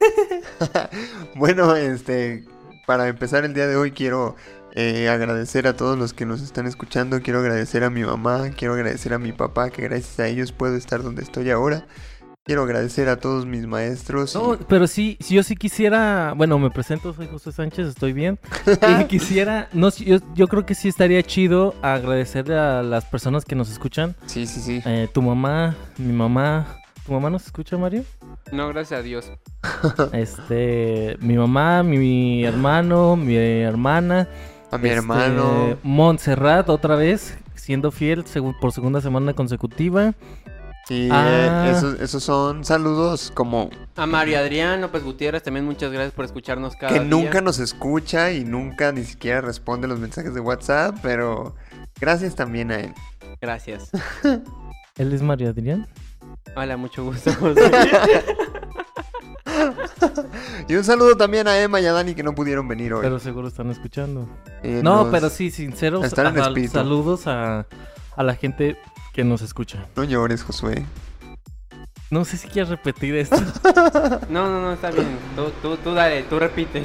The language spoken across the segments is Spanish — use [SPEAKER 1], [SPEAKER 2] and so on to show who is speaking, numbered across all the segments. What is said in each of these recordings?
[SPEAKER 1] Bueno, este, para empezar el día de hoy quiero eh, agradecer a todos los que nos están escuchando. Quiero agradecer a mi mamá, quiero agradecer a mi papá, que gracias a ellos puedo estar donde estoy ahora. Quiero agradecer a todos mis maestros. y-
[SPEAKER 2] No, pero sí, si yo sí quisiera, bueno, me presento, soy José Sánchez, estoy bien. Y quisiera, no, yo, yo creo que sí estaría chido agradecerle a las personas que nos escuchan.
[SPEAKER 1] Sí, sí, sí.
[SPEAKER 2] Eh, tu mamá, mi mamá. ¿Tu mamá nos escucha, Mario?
[SPEAKER 3] No, gracias a Dios.
[SPEAKER 2] Este, mi mamá, mi hermano, mi hermana.
[SPEAKER 1] A mi
[SPEAKER 2] este,
[SPEAKER 1] hermano.
[SPEAKER 2] Montserrat, otra vez, siendo fiel por segunda semana consecutiva.
[SPEAKER 1] Y
[SPEAKER 2] Ah.
[SPEAKER 1] eh, esos, esos son saludos como
[SPEAKER 3] A Mario Adrián López Gutiérrez, también muchas gracias por escucharnos cada
[SPEAKER 1] que
[SPEAKER 3] día.
[SPEAKER 1] nunca nos escucha y nunca ni siquiera responde los mensajes de WhatsApp, pero gracias también a él.
[SPEAKER 3] Gracias.
[SPEAKER 2] Él es Mario Adrián.
[SPEAKER 3] Hola, mucho gusto.
[SPEAKER 1] Y un saludo también a Emma y a Dani que no pudieron venir hoy.
[SPEAKER 2] Pero seguro están escuchando.
[SPEAKER 1] Eh,
[SPEAKER 2] No,
[SPEAKER 1] nos-
[SPEAKER 2] pero sí, sinceros.
[SPEAKER 1] están en
[SPEAKER 2] a-
[SPEAKER 1] espíritu.
[SPEAKER 2] saludos a, a la gente que nos escucha.
[SPEAKER 1] No llores, Josué.
[SPEAKER 2] No sé si quieres repetir esto.
[SPEAKER 3] No, no, no, está bien. Tú, tú, tú dale, tú repite.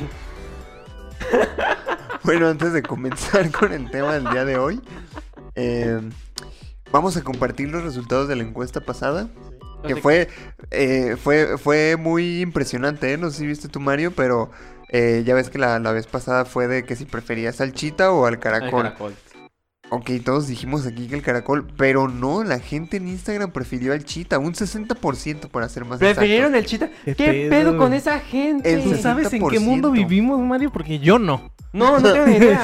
[SPEAKER 1] Bueno, antes de comenzar con el tema del día de hoy, eh, vamos a compartir los resultados de la encuesta pasada. Que fue, eh, fue, fue muy impresionante, ¿eh? No sé si viste tú, Mario, pero eh, ya ves que la, la vez pasada fue de que si preferías al chita o al
[SPEAKER 3] al
[SPEAKER 1] caracol. Ok, todos dijimos aquí que el caracol, pero no, la gente en Instagram prefirió al chita, un 60% para ser más
[SPEAKER 3] ¿Prefirieron
[SPEAKER 1] exacto.
[SPEAKER 3] el chita?
[SPEAKER 2] ¿Qué
[SPEAKER 3] ¿Qué,
[SPEAKER 2] pedo?
[SPEAKER 3] pedo con esa gente?
[SPEAKER 1] El
[SPEAKER 2] ¿Tú sabes en qué mundo
[SPEAKER 1] 60%.
[SPEAKER 2] vivimos, Mario? Porque yo no.
[SPEAKER 3] No, no tengo ni idea.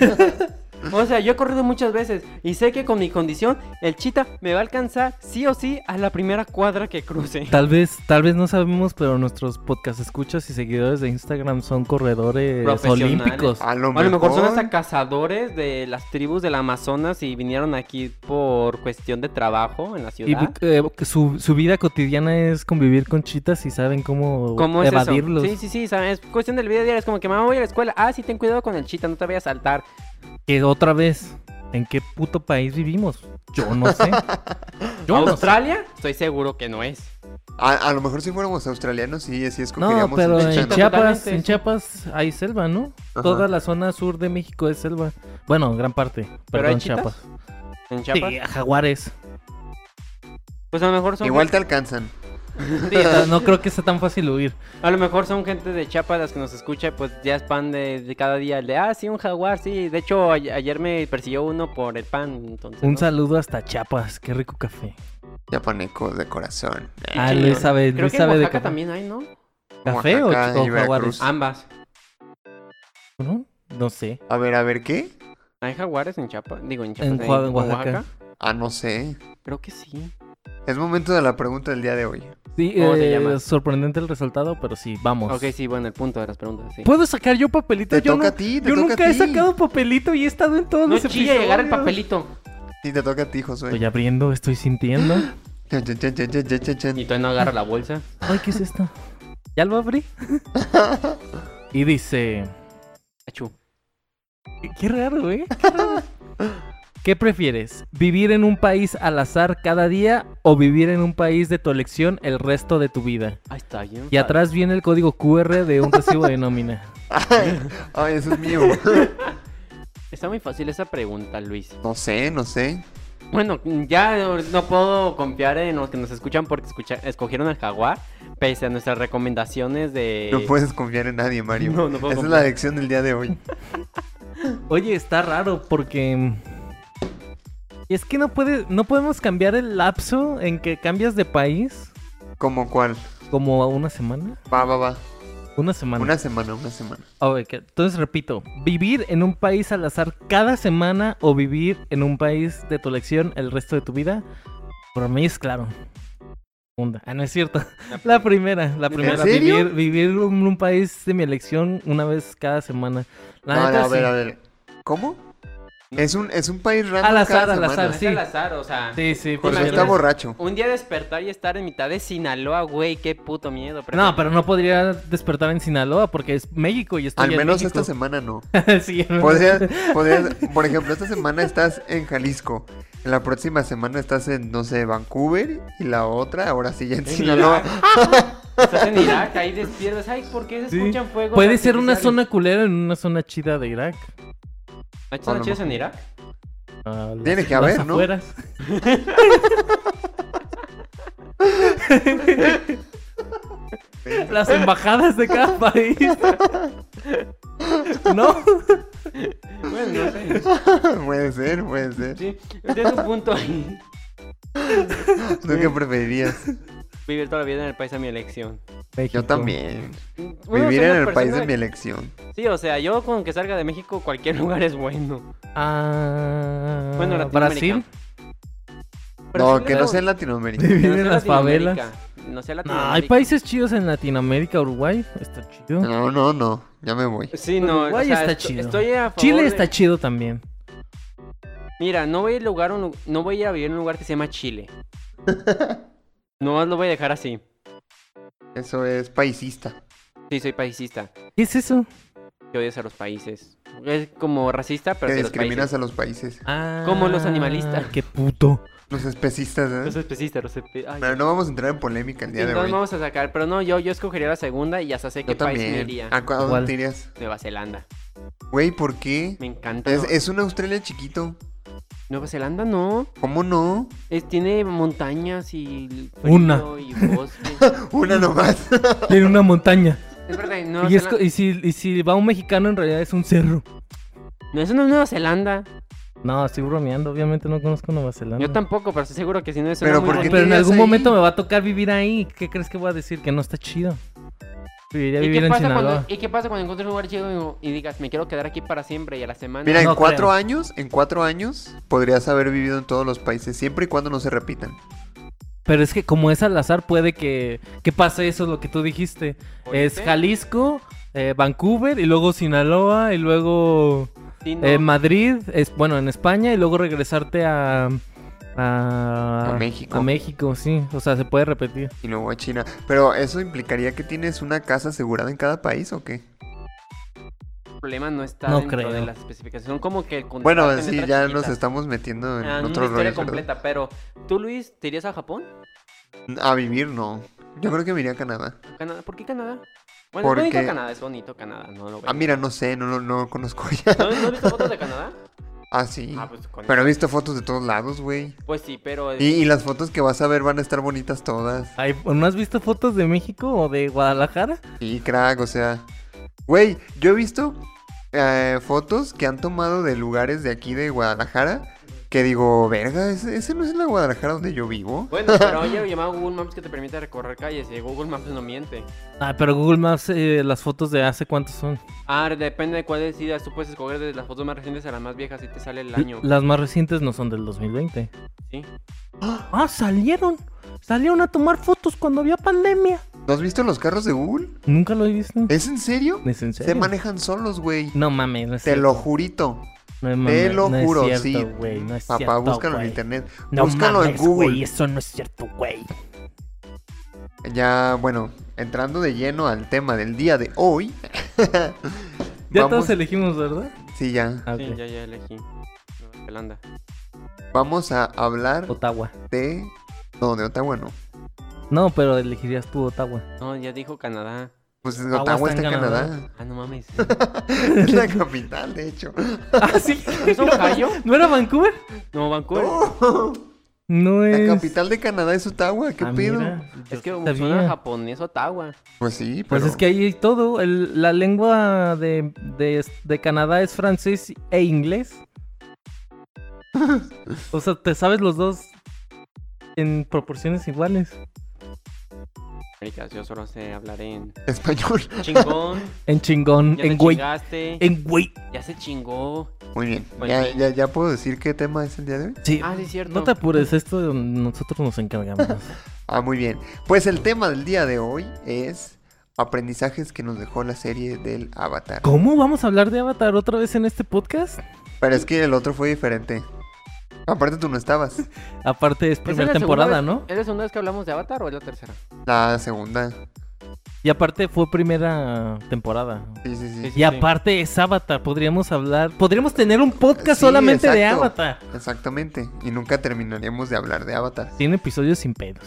[SPEAKER 3] O sea, yo he corrido muchas veces y sé que con mi condición el chita me va a alcanzar sí o sí a la primera cuadra que cruce.
[SPEAKER 2] Tal vez, tal vez no sabemos, pero nuestros podcast escuchas y seguidores de Instagram son corredores olímpicos.
[SPEAKER 1] A lo
[SPEAKER 3] O a lo mejor son hasta cazadores de las tribus del Amazonas y vinieron aquí por cuestión de trabajo en la
[SPEAKER 2] Y
[SPEAKER 3] ciudad.
[SPEAKER 2] eh, que su, su vida cotidiana es convivir con chitas y saben cómo,
[SPEAKER 3] ¿Cómo es
[SPEAKER 2] evadirlos.
[SPEAKER 3] eso? Sí, sí, sí, ¿sabes? Es cuestión del video diario. Es como que mamá voy a la escuela. Ah, sí, ten cuidado con el chita, no te vayas a saltar.
[SPEAKER 2] Que otra vez, ¿en qué puto país vivimos? Yo no sé. Yo no sé.
[SPEAKER 3] ¿Australia? Estoy seguro que no es.
[SPEAKER 1] A, a lo mejor si fuéramos australianos, sí, sí
[SPEAKER 2] No,
[SPEAKER 1] escogeríamos
[SPEAKER 2] pero
[SPEAKER 1] el
[SPEAKER 2] en
[SPEAKER 1] chita.
[SPEAKER 2] Chiapas, en. Chiapas hay selva, ¿no?
[SPEAKER 1] Ajá.
[SPEAKER 2] Toda la zona sur de México es selva. Bueno, gran parte.
[SPEAKER 3] ¿Pero
[SPEAKER 2] Perdón,
[SPEAKER 3] hay chitas?
[SPEAKER 2] Chiapas.
[SPEAKER 3] En Chiapas.
[SPEAKER 2] Sí, a jaguares.
[SPEAKER 3] Pues a lo mejor son.
[SPEAKER 1] Igual te alcanzan.
[SPEAKER 2] Sí, no creo que sea tan fácil huir.
[SPEAKER 3] A lo mejor son gente de Chiapas las que nos escucha. Pues ya es pan de, de cada día. El de, ah, sí, un jaguar, sí. De hecho, a- ayer me persiguió uno por el pan. Entonces,
[SPEAKER 2] Un
[SPEAKER 3] ¿no?
[SPEAKER 2] saludo hasta Chiapas. Qué rico café.
[SPEAKER 1] Japanecos de corazón.
[SPEAKER 2] Ah. Luis sabe,
[SPEAKER 3] Creo
[SPEAKER 2] Luis
[SPEAKER 3] que
[SPEAKER 2] sabe de
[SPEAKER 3] Oaxaca
[SPEAKER 2] café.
[SPEAKER 3] también hay, ¿no?
[SPEAKER 2] ¿Café o,
[SPEAKER 1] Oaxaca
[SPEAKER 2] o jaguares?
[SPEAKER 3] Ambas.
[SPEAKER 2] ¿No? No sé.
[SPEAKER 1] A ver, a ver, ¿qué?
[SPEAKER 3] ¿Hay jaguares en Chiapas? Digo, en Chiapas.
[SPEAKER 2] En Oa- en Oaxaca.
[SPEAKER 1] Ah, no sé.
[SPEAKER 3] Creo que sí.
[SPEAKER 1] Es momento de la pregunta del día de hoy.
[SPEAKER 2] Sí,
[SPEAKER 3] ¿Cómo se
[SPEAKER 2] eh,
[SPEAKER 3] llama?
[SPEAKER 2] sorprendente el resultado, pero sí, vamos.
[SPEAKER 3] Ok, sí, bueno, el punto de las preguntas, sí.
[SPEAKER 2] ¿Puedo sacar yo papelito?
[SPEAKER 1] Te
[SPEAKER 2] yo
[SPEAKER 1] toca
[SPEAKER 2] no-
[SPEAKER 1] a ti, te
[SPEAKER 2] yo
[SPEAKER 1] toca
[SPEAKER 2] nunca
[SPEAKER 1] a
[SPEAKER 2] he
[SPEAKER 1] ti.
[SPEAKER 2] sacado papelito y he estado en todos
[SPEAKER 3] No
[SPEAKER 2] los
[SPEAKER 3] chilla llegar el
[SPEAKER 2] episodios.
[SPEAKER 3] papelito.
[SPEAKER 1] Sí, te toca a ti, Josué.
[SPEAKER 2] Estoy abriendo, estoy sintiendo.
[SPEAKER 1] Chan, chan, chan, chan, chan, chan, chan.
[SPEAKER 3] Y todavía no agarra la bolsa.
[SPEAKER 2] Ay, ¿qué es esto? ¿Ya lo abrí? y dice...
[SPEAKER 3] Achú.
[SPEAKER 2] Qué- Qué raro, ¿eh? Qué raro. ¿Qué prefieres? ¿Vivir en un país al azar cada día o vivir en un país de tu elección el resto de tu vida?
[SPEAKER 3] Ahí está, bien.
[SPEAKER 2] Y atrás viene el código QR de un recibo de nómina.
[SPEAKER 1] Ay, ay, eso es mío.
[SPEAKER 3] Está muy fácil esa pregunta, Luis.
[SPEAKER 1] No sé, no sé.
[SPEAKER 3] Bueno, ya no puedo confiar en los que nos escuchan porque escucha- escogieron al jaguar, pese a nuestras recomendaciones de...
[SPEAKER 1] No puedes confiar en nadie, Mario.
[SPEAKER 3] No, no puedo
[SPEAKER 1] Esa es la lección del día de hoy.
[SPEAKER 2] Oye, está raro porque... Y es que no puede, no podemos cambiar el lapso en que cambias de país
[SPEAKER 1] ¿Cómo cuál?
[SPEAKER 2] como a una semana.
[SPEAKER 1] Va, va, va.
[SPEAKER 2] Una semana.
[SPEAKER 1] Una semana, una semana.
[SPEAKER 2] Ok, entonces repito, vivir en un país al azar cada semana o vivir en un país de tu elección el resto de tu vida, para mí es claro. segunda. Ah, no es cierto. La primera, la primera.
[SPEAKER 1] serio?
[SPEAKER 2] Vivir, vivir en un país de mi elección una vez cada semana. La
[SPEAKER 1] no,
[SPEAKER 2] neta,
[SPEAKER 1] a ver,
[SPEAKER 2] sí.
[SPEAKER 1] a ver. ¿Cómo? Es un, es un país random
[SPEAKER 2] Al azar, al azar,
[SPEAKER 3] Es
[SPEAKER 2] sí.
[SPEAKER 3] al azar, o sea.
[SPEAKER 2] Sí, sí.
[SPEAKER 1] Jorge
[SPEAKER 2] prefiero-
[SPEAKER 1] está borracho.
[SPEAKER 3] Un día despertar y estar en mitad de Sinaloa, güey, qué puto miedo.
[SPEAKER 2] No, pero no podría despertar en Sinaloa porque es México y estoy
[SPEAKER 1] Al
[SPEAKER 2] en
[SPEAKER 1] menos
[SPEAKER 2] México.
[SPEAKER 1] esta semana no.
[SPEAKER 2] sí,
[SPEAKER 1] Podrías, podrías- por ejemplo, esta semana estás en Jalisco. En la próxima semana estás en, no sé, Vancouver. Y la otra, ahora sí, ya en
[SPEAKER 3] En
[SPEAKER 1] Sinaloa.
[SPEAKER 3] Estás en Irak, ahí despiertas. Ay, ¿por qué se
[SPEAKER 2] Sí.
[SPEAKER 3] escuchan fuegos?
[SPEAKER 2] Puede ser una zona culera en una zona chida de Irak.
[SPEAKER 3] ¿Hay zonas chidas en. Irak?
[SPEAKER 2] Ah,
[SPEAKER 1] Tiene que haber, ¿no?
[SPEAKER 2] afueras. Las embajadas de cada país. ¿No?
[SPEAKER 3] Bueno, no sé.
[SPEAKER 1] puede ser, puede ser.
[SPEAKER 3] Sí, tienes un punto ahí.
[SPEAKER 1] ¿Tú qué preferirías?
[SPEAKER 3] Vivir toda la vida en el país a mi elección.
[SPEAKER 1] Yo también.
[SPEAKER 3] Bueno,
[SPEAKER 1] Vivir en el país de mi elección.
[SPEAKER 3] Sí, o sea, yo con que salga de México, cualquier lugar es bueno.
[SPEAKER 2] Ah,
[SPEAKER 3] Bueno, Latinoamérica.
[SPEAKER 2] Brasil.
[SPEAKER 1] No, que no sea en Latinoamérica.
[SPEAKER 2] Vivir en las favelas.
[SPEAKER 3] Latinoamérica, No sea
[SPEAKER 2] No, hay
[SPEAKER 3] Latinoamérica.
[SPEAKER 2] países chidos en Latinoamérica, Uruguay. Está chido.
[SPEAKER 1] No, no, no. Ya me voy.
[SPEAKER 3] Sí, no,
[SPEAKER 2] Uruguay
[SPEAKER 3] o sea,
[SPEAKER 2] está chido.
[SPEAKER 3] Estoy a favor
[SPEAKER 2] Chile
[SPEAKER 3] de-
[SPEAKER 2] está chido también.
[SPEAKER 3] Mira, no voy a lugar un no voy a vivir en un lugar que se llama Chile. no lo voy a dejar así.
[SPEAKER 1] Eso es paisista.
[SPEAKER 3] Sí, soy paisista.
[SPEAKER 2] ¿Qué es eso?
[SPEAKER 3] Que odias a los países. Es como racista, pero
[SPEAKER 1] Que discriminas
[SPEAKER 3] países.
[SPEAKER 1] a los países.
[SPEAKER 2] Ah,
[SPEAKER 3] Como los animalistas.
[SPEAKER 2] Qué puto.
[SPEAKER 1] Los especistas, ¿eh?
[SPEAKER 3] Los especistas, los espe- ay.
[SPEAKER 1] Pero no vamos a entrar en polémica el
[SPEAKER 3] Sí,
[SPEAKER 1] día de
[SPEAKER 3] entonces
[SPEAKER 1] hoy.
[SPEAKER 3] vamos a sacar, pero no, yo, yo escogería la segunda y hasta sé qué
[SPEAKER 1] Yo
[SPEAKER 3] país me iría.
[SPEAKER 1] ¿A dónde
[SPEAKER 2] ¿Cuál?
[SPEAKER 1] te irías?
[SPEAKER 3] Nueva Zelanda.
[SPEAKER 1] Güey, ¿por qué?
[SPEAKER 3] Me encanta.
[SPEAKER 1] Es, es un Australia chiquito.
[SPEAKER 3] Nueva Zelanda no.
[SPEAKER 1] ¿Cómo no?
[SPEAKER 3] Es, tiene montañas y
[SPEAKER 2] Una.
[SPEAKER 3] frío y bosque.
[SPEAKER 1] Una nomás.
[SPEAKER 2] Tiene una montaña.
[SPEAKER 3] es verdad, Nueva
[SPEAKER 2] Y, es
[SPEAKER 3] Zelanda-
[SPEAKER 2] y si, y si va un mexicano, en realidad es un cerro.
[SPEAKER 3] No, eso no es Nueva Zelanda.
[SPEAKER 2] No, estoy bromeando. Obviamente no conozco Nueva Zelanda.
[SPEAKER 3] Yo tampoco, pero estoy seguro que si no es
[SPEAKER 1] Pero
[SPEAKER 3] una muy
[SPEAKER 1] ¿por qué
[SPEAKER 3] bonita-
[SPEAKER 2] Pero en algún
[SPEAKER 1] ahí?
[SPEAKER 2] momento me va a tocar vivir ahí. ¿Qué crees que voy a decir? Que no está chido. Viviría
[SPEAKER 3] ¿Y
[SPEAKER 2] vivir
[SPEAKER 3] qué,
[SPEAKER 2] en
[SPEAKER 3] pasa
[SPEAKER 2] Sinaloa.
[SPEAKER 3] cuando, ¿Y qué pasa cuando encuentres un lugar chido y, y digas, me quiero quedar aquí para siempre y a la semana?
[SPEAKER 1] Mira,
[SPEAKER 2] No
[SPEAKER 1] en cuatro
[SPEAKER 2] creo.
[SPEAKER 1] años, en cuatro años, podrías haber vivido en todos los países, siempre y cuando no se repitan.
[SPEAKER 2] Pero es que como es al azar, puede que, que pase eso, lo que tú dijiste. Es. Jalisco, eh, Vancouver, y luego Sinaloa, y luego
[SPEAKER 3] Sí, no.
[SPEAKER 2] eh, Madrid, es, bueno, en España, y luego regresarte a... A,
[SPEAKER 1] A México.
[SPEAKER 2] A México, sí. O sea, se puede repetir.
[SPEAKER 1] Y luego a China. Pero eso implicaría que tienes una casa asegurada en cada país o qué?
[SPEAKER 3] El problema no está
[SPEAKER 2] No
[SPEAKER 3] dentro
[SPEAKER 2] creo.
[SPEAKER 3] de las especificaciones. Son como que el
[SPEAKER 1] Bueno, sí, ya nos estamos metiendo en
[SPEAKER 3] Ah, una
[SPEAKER 1] otros
[SPEAKER 3] historia completa, pero tú, Luis, ¿te irías a Japón?
[SPEAKER 1] A vivir no. Yo creo que me iría a Canadá.
[SPEAKER 3] ¿A Canadá? ¿Por qué Canadá? Bueno,
[SPEAKER 1] Porque-
[SPEAKER 3] es bonito Canadá, es bonito Canadá, no lo veo.
[SPEAKER 1] Ah, mira, no sé, no lo no lo conozco ya.
[SPEAKER 3] ¿No, ¿No has visto fotos de Canadá?
[SPEAKER 1] Ah, sí.
[SPEAKER 3] Ah, pues con
[SPEAKER 1] Pero he visto fotos de todos lados, güey.
[SPEAKER 3] Pues sí, pero...
[SPEAKER 1] Y, y las fotos que vas a ver van a estar bonitas todas.
[SPEAKER 2] Ay, ¿No has visto fotos de México o de Guadalajara?
[SPEAKER 1] Y crack, o sea. Güey, yo he visto eh, fotos que han tomado de lugares de aquí de Guadalajara. Que digo, verga, ese, ese no es la Guadalajara donde yo vivo.
[SPEAKER 3] Bueno, pero oye, llamado Google Maps que te permite recorrer calles y Google Maps no miente.
[SPEAKER 2] Ah, pero Google Maps, eh, las fotos de hace cuántos son.
[SPEAKER 3] Ah, depende de cuál decidas. Tú puedes escoger desde las fotos más recientes a las más viejas y te sale el año.
[SPEAKER 2] Las más recientes no son del 2020.
[SPEAKER 3] Sí.
[SPEAKER 2] Ah, salieron. Salieron a tomar fotos cuando había pandemia.
[SPEAKER 1] ¿No has visto los carros de Google?
[SPEAKER 2] Nunca lo he visto.
[SPEAKER 1] ¿Es en serio?
[SPEAKER 2] ¿Es en
[SPEAKER 1] Se
[SPEAKER 2] serio?
[SPEAKER 1] manejan solos, güey.
[SPEAKER 2] No mames, no es
[SPEAKER 1] Te
[SPEAKER 2] cierto.
[SPEAKER 1] lo jurito.
[SPEAKER 2] No mames,
[SPEAKER 1] lo
[SPEAKER 2] no es
[SPEAKER 1] juro,
[SPEAKER 2] cierto,
[SPEAKER 1] sí.
[SPEAKER 2] no es
[SPEAKER 1] Papá,
[SPEAKER 2] cierto,
[SPEAKER 1] búscalo en internet.
[SPEAKER 2] No
[SPEAKER 1] búscalo en Google.
[SPEAKER 2] güey, eso no es cierto, güey.
[SPEAKER 1] Ya, bueno, entrando de lleno al tema del día de hoy.
[SPEAKER 2] Ya
[SPEAKER 1] vamos-
[SPEAKER 2] todos elegimos, ¿verdad?
[SPEAKER 1] Sí, ya.
[SPEAKER 2] Ah,
[SPEAKER 3] Sí, ya, ya elegí. Nueva Zelanda.
[SPEAKER 1] Vamos a hablar
[SPEAKER 2] Ottawa.
[SPEAKER 1] de. No, de Ottawa no.
[SPEAKER 2] No, pero elegirías tú Ottawa.
[SPEAKER 3] No, ya dijo Canadá.
[SPEAKER 1] Pues
[SPEAKER 2] Ottawa
[SPEAKER 1] Ottawa
[SPEAKER 2] está
[SPEAKER 1] está
[SPEAKER 2] en Canadá.
[SPEAKER 1] Canadá.
[SPEAKER 3] Ah, no mames.
[SPEAKER 1] es la capital, de hecho.
[SPEAKER 2] ¿Ah, sí?
[SPEAKER 3] ¿Es Ohio?
[SPEAKER 2] ¿No era Vancouver?
[SPEAKER 3] No, Vancouver.
[SPEAKER 1] No,
[SPEAKER 2] No es...
[SPEAKER 1] la capital de Canadá es Ottawa, ¿qué
[SPEAKER 2] Ah,
[SPEAKER 1] pedo?
[SPEAKER 2] mira,
[SPEAKER 3] Es que
[SPEAKER 2] sí
[SPEAKER 3] suena
[SPEAKER 2] sabía.
[SPEAKER 3] japonés Ottawa.
[SPEAKER 1] Pues sí, pero.
[SPEAKER 2] Pues es que ahí hay todo. El- la lengua de, de, de Canadá es francés e inglés. o sea, te sabes los dos en proporciones iguales.
[SPEAKER 3] Américas, yo solo sé hablar en
[SPEAKER 1] Español.
[SPEAKER 3] chingón.
[SPEAKER 2] En chingón,
[SPEAKER 3] Ya
[SPEAKER 2] en güey.
[SPEAKER 3] chingaste.
[SPEAKER 2] En güey.
[SPEAKER 3] Ya se chingó.
[SPEAKER 1] Muy bien.
[SPEAKER 3] Bueno.
[SPEAKER 1] ¿Ya, ya, ya puedo decir qué tema es el día de hoy?
[SPEAKER 2] Sí,
[SPEAKER 3] Ah, sí, es cierto.
[SPEAKER 2] no te apures, esto nosotros nos encargamos.
[SPEAKER 1] Ah, muy bien. Pues el tema del día de hoy es aprendizajes que nos dejó la serie del Avatar.
[SPEAKER 2] ¿Cómo vamos a hablar de Avatar otra vez en este podcast?
[SPEAKER 1] Pero es que el otro fue diferente. Aparte tú no estabas.
[SPEAKER 2] Aparte es
[SPEAKER 3] ¿Esa
[SPEAKER 2] primera temporada,
[SPEAKER 3] vez-
[SPEAKER 2] ¿no?
[SPEAKER 3] ¿Es la segunda vez que hablamos de Avatar o es la tercera?
[SPEAKER 1] La segunda.
[SPEAKER 2] Y aparte fue primera temporada.
[SPEAKER 1] Sí, sí, sí.
[SPEAKER 3] Sí,
[SPEAKER 2] Y aparte es Avatar, podríamos hablar, podríamos tener un podcast
[SPEAKER 1] Sí,
[SPEAKER 2] solamente de
[SPEAKER 1] exacto.
[SPEAKER 2] Avatar.
[SPEAKER 1] Exactamente. Y nunca terminaríamos de hablar de Avatar.
[SPEAKER 2] Tiene episodios sin pedos.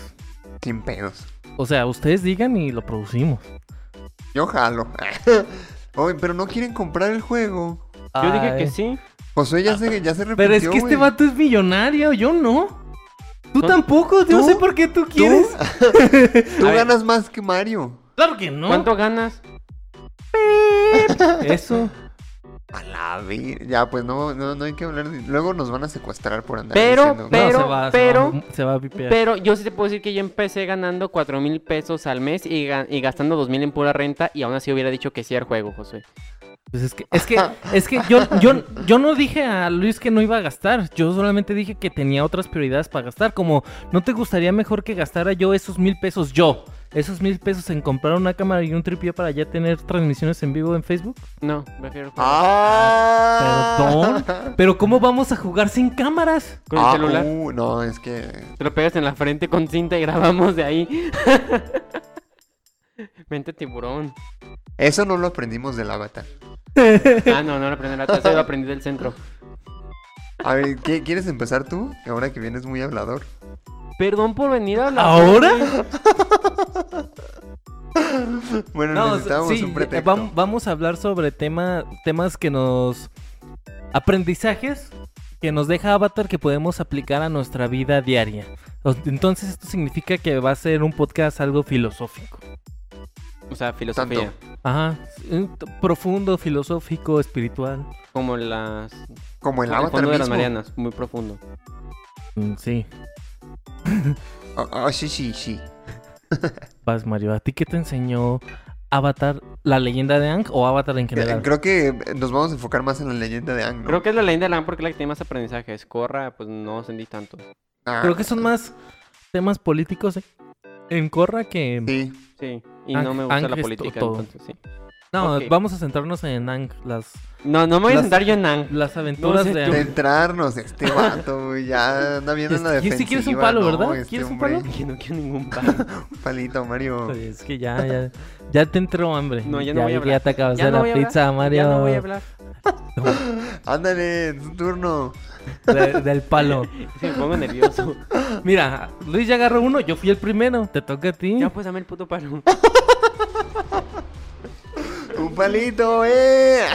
[SPEAKER 1] Sin pedos.
[SPEAKER 2] O sea, ustedes digan y lo producimos.
[SPEAKER 1] Yo jalo. Oye, pero no quieren comprar el juego.
[SPEAKER 3] Yo dije
[SPEAKER 2] Ay.
[SPEAKER 3] que sí.
[SPEAKER 1] Josué ya se, ya se repitió,
[SPEAKER 2] Pero es que este vato es millonario, yo no. Tú
[SPEAKER 3] ¿No?
[SPEAKER 2] tampoco, yo no sé por qué tú quieres.
[SPEAKER 1] Tú
[SPEAKER 3] ver.
[SPEAKER 1] ganas más que Mario.
[SPEAKER 2] Claro que no.
[SPEAKER 3] ¿Cuánto ganas?
[SPEAKER 2] Eso.
[SPEAKER 1] A la ver- Ya, pues no, no, no hay que hablar. de- Luego nos van a secuestrar por andar
[SPEAKER 3] Pero,
[SPEAKER 1] diciendo-
[SPEAKER 3] pero-
[SPEAKER 2] no, se va,
[SPEAKER 3] pero-
[SPEAKER 2] se va, se va a.
[SPEAKER 3] Pero yo sí te puedo decir que yo empecé ganando cuatro mil pesos al mes y, y gastando dos mil en pura renta y aún así hubiera dicho que sí al juego, José.
[SPEAKER 2] Pues es que, es que, es que yo, yo, yo no dije a Luis que no iba a gastar. Yo solamente dije que tenía otras prioridades para gastar. Como, ¿no te gustaría mejor que gastara yo esos mil pesos yo? Esos mil pesos en comprar una cámara y un tripié para ya tener transmisiones en vivo en Facebook.
[SPEAKER 3] No, prefiero juego.
[SPEAKER 1] ¡Ah!
[SPEAKER 2] Perdón. Pero ¿cómo vamos a jugar sin cámaras?
[SPEAKER 3] con el
[SPEAKER 1] Ah,
[SPEAKER 3] celular.
[SPEAKER 1] uh, no, es que.
[SPEAKER 3] Te lo pegas en la frente con cinta y grabamos de ahí. Vente tiburón.
[SPEAKER 1] Eso no lo aprendimos del Avatar.
[SPEAKER 3] Ah, no, no lo aprendí en la taza, lo aprendí del centro.
[SPEAKER 1] A ver, ¿qué, ¿quieres empezar tú? Ahora que vienes muy hablador.
[SPEAKER 3] Perdón por venir a la.
[SPEAKER 2] ¿Ahora?
[SPEAKER 1] Bueno,
[SPEAKER 2] No,
[SPEAKER 1] necesitábamos
[SPEAKER 2] sí,
[SPEAKER 1] un pretexto.
[SPEAKER 2] vam- vamos a hablar sobre tema, temas que nos... Aprendizajes que nos deja Avatar que podemos aplicar a nuestra vida diaria. Entonces esto significa que va a ser un podcast algo filosófico.
[SPEAKER 3] O sea, filosofía.
[SPEAKER 2] Ajá, eh, profundo, filosófico, espiritual.
[SPEAKER 3] Como las.
[SPEAKER 1] Como el
[SPEAKER 3] el fondo de las
[SPEAKER 1] mismo.
[SPEAKER 3] Marianas, muy profundo.
[SPEAKER 2] Mm, Sí,
[SPEAKER 1] Ah, ah, sí, sí, sí.
[SPEAKER 2] vas Mario. ¿A ti qué te enseñó Avatar, la leyenda de Aang o Avatar en
[SPEAKER 1] Eh,
[SPEAKER 2] general?
[SPEAKER 1] Creo que nos vamos a enfocar más en la leyenda de Ang, ¿no?
[SPEAKER 3] Creo que es la leyenda de Lan porque es la que tiene más aprendizajes. Corra, pues no sentí tanto.
[SPEAKER 1] Ah,
[SPEAKER 2] Creo que son más temas políticos eh, en Corra que...
[SPEAKER 1] Sí.
[SPEAKER 3] Sí, y
[SPEAKER 2] Ang-
[SPEAKER 3] no me gusta
[SPEAKER 2] Ang
[SPEAKER 3] la
[SPEAKER 2] es
[SPEAKER 3] política,
[SPEAKER 2] todo.
[SPEAKER 3] entonces sí.
[SPEAKER 2] No,
[SPEAKER 3] Ok.
[SPEAKER 2] vamos a centrarnos en Aang, las,
[SPEAKER 3] No, no me voy a
[SPEAKER 2] Las-
[SPEAKER 3] sentar yo en Ang.
[SPEAKER 2] las aventuras
[SPEAKER 3] sé
[SPEAKER 2] de
[SPEAKER 3] tú.
[SPEAKER 1] De
[SPEAKER 2] Aang.
[SPEAKER 1] entrarnos, este vato, ya anda viendo en la
[SPEAKER 2] y
[SPEAKER 1] defensiva.
[SPEAKER 2] sí quieres un palo,
[SPEAKER 1] ¿no?
[SPEAKER 2] ¿verdad?
[SPEAKER 1] Este
[SPEAKER 2] ¿Quieres un
[SPEAKER 1] hombre.
[SPEAKER 2] palo?
[SPEAKER 3] Que no quiero ningún palo.
[SPEAKER 1] Un palito, Mario.
[SPEAKER 2] Oye, Es que ya, ya, ya te entró hambre.
[SPEAKER 3] No, ya no voy a
[SPEAKER 2] Ya
[SPEAKER 3] hablar.
[SPEAKER 2] te acabas
[SPEAKER 3] Ya
[SPEAKER 2] de
[SPEAKER 3] no
[SPEAKER 2] la
[SPEAKER 3] a
[SPEAKER 2] pizza, Mario.
[SPEAKER 3] Ya no voy a hablar.
[SPEAKER 1] Ándale, es tu turno.
[SPEAKER 2] De- del palo.
[SPEAKER 3] Sí, me pongo nervioso.
[SPEAKER 2] Mira, Luis ya agarró uno, yo fui el primero. Te toca a ti.
[SPEAKER 3] Ya pues dame el puto palo.
[SPEAKER 1] Un palito, eh.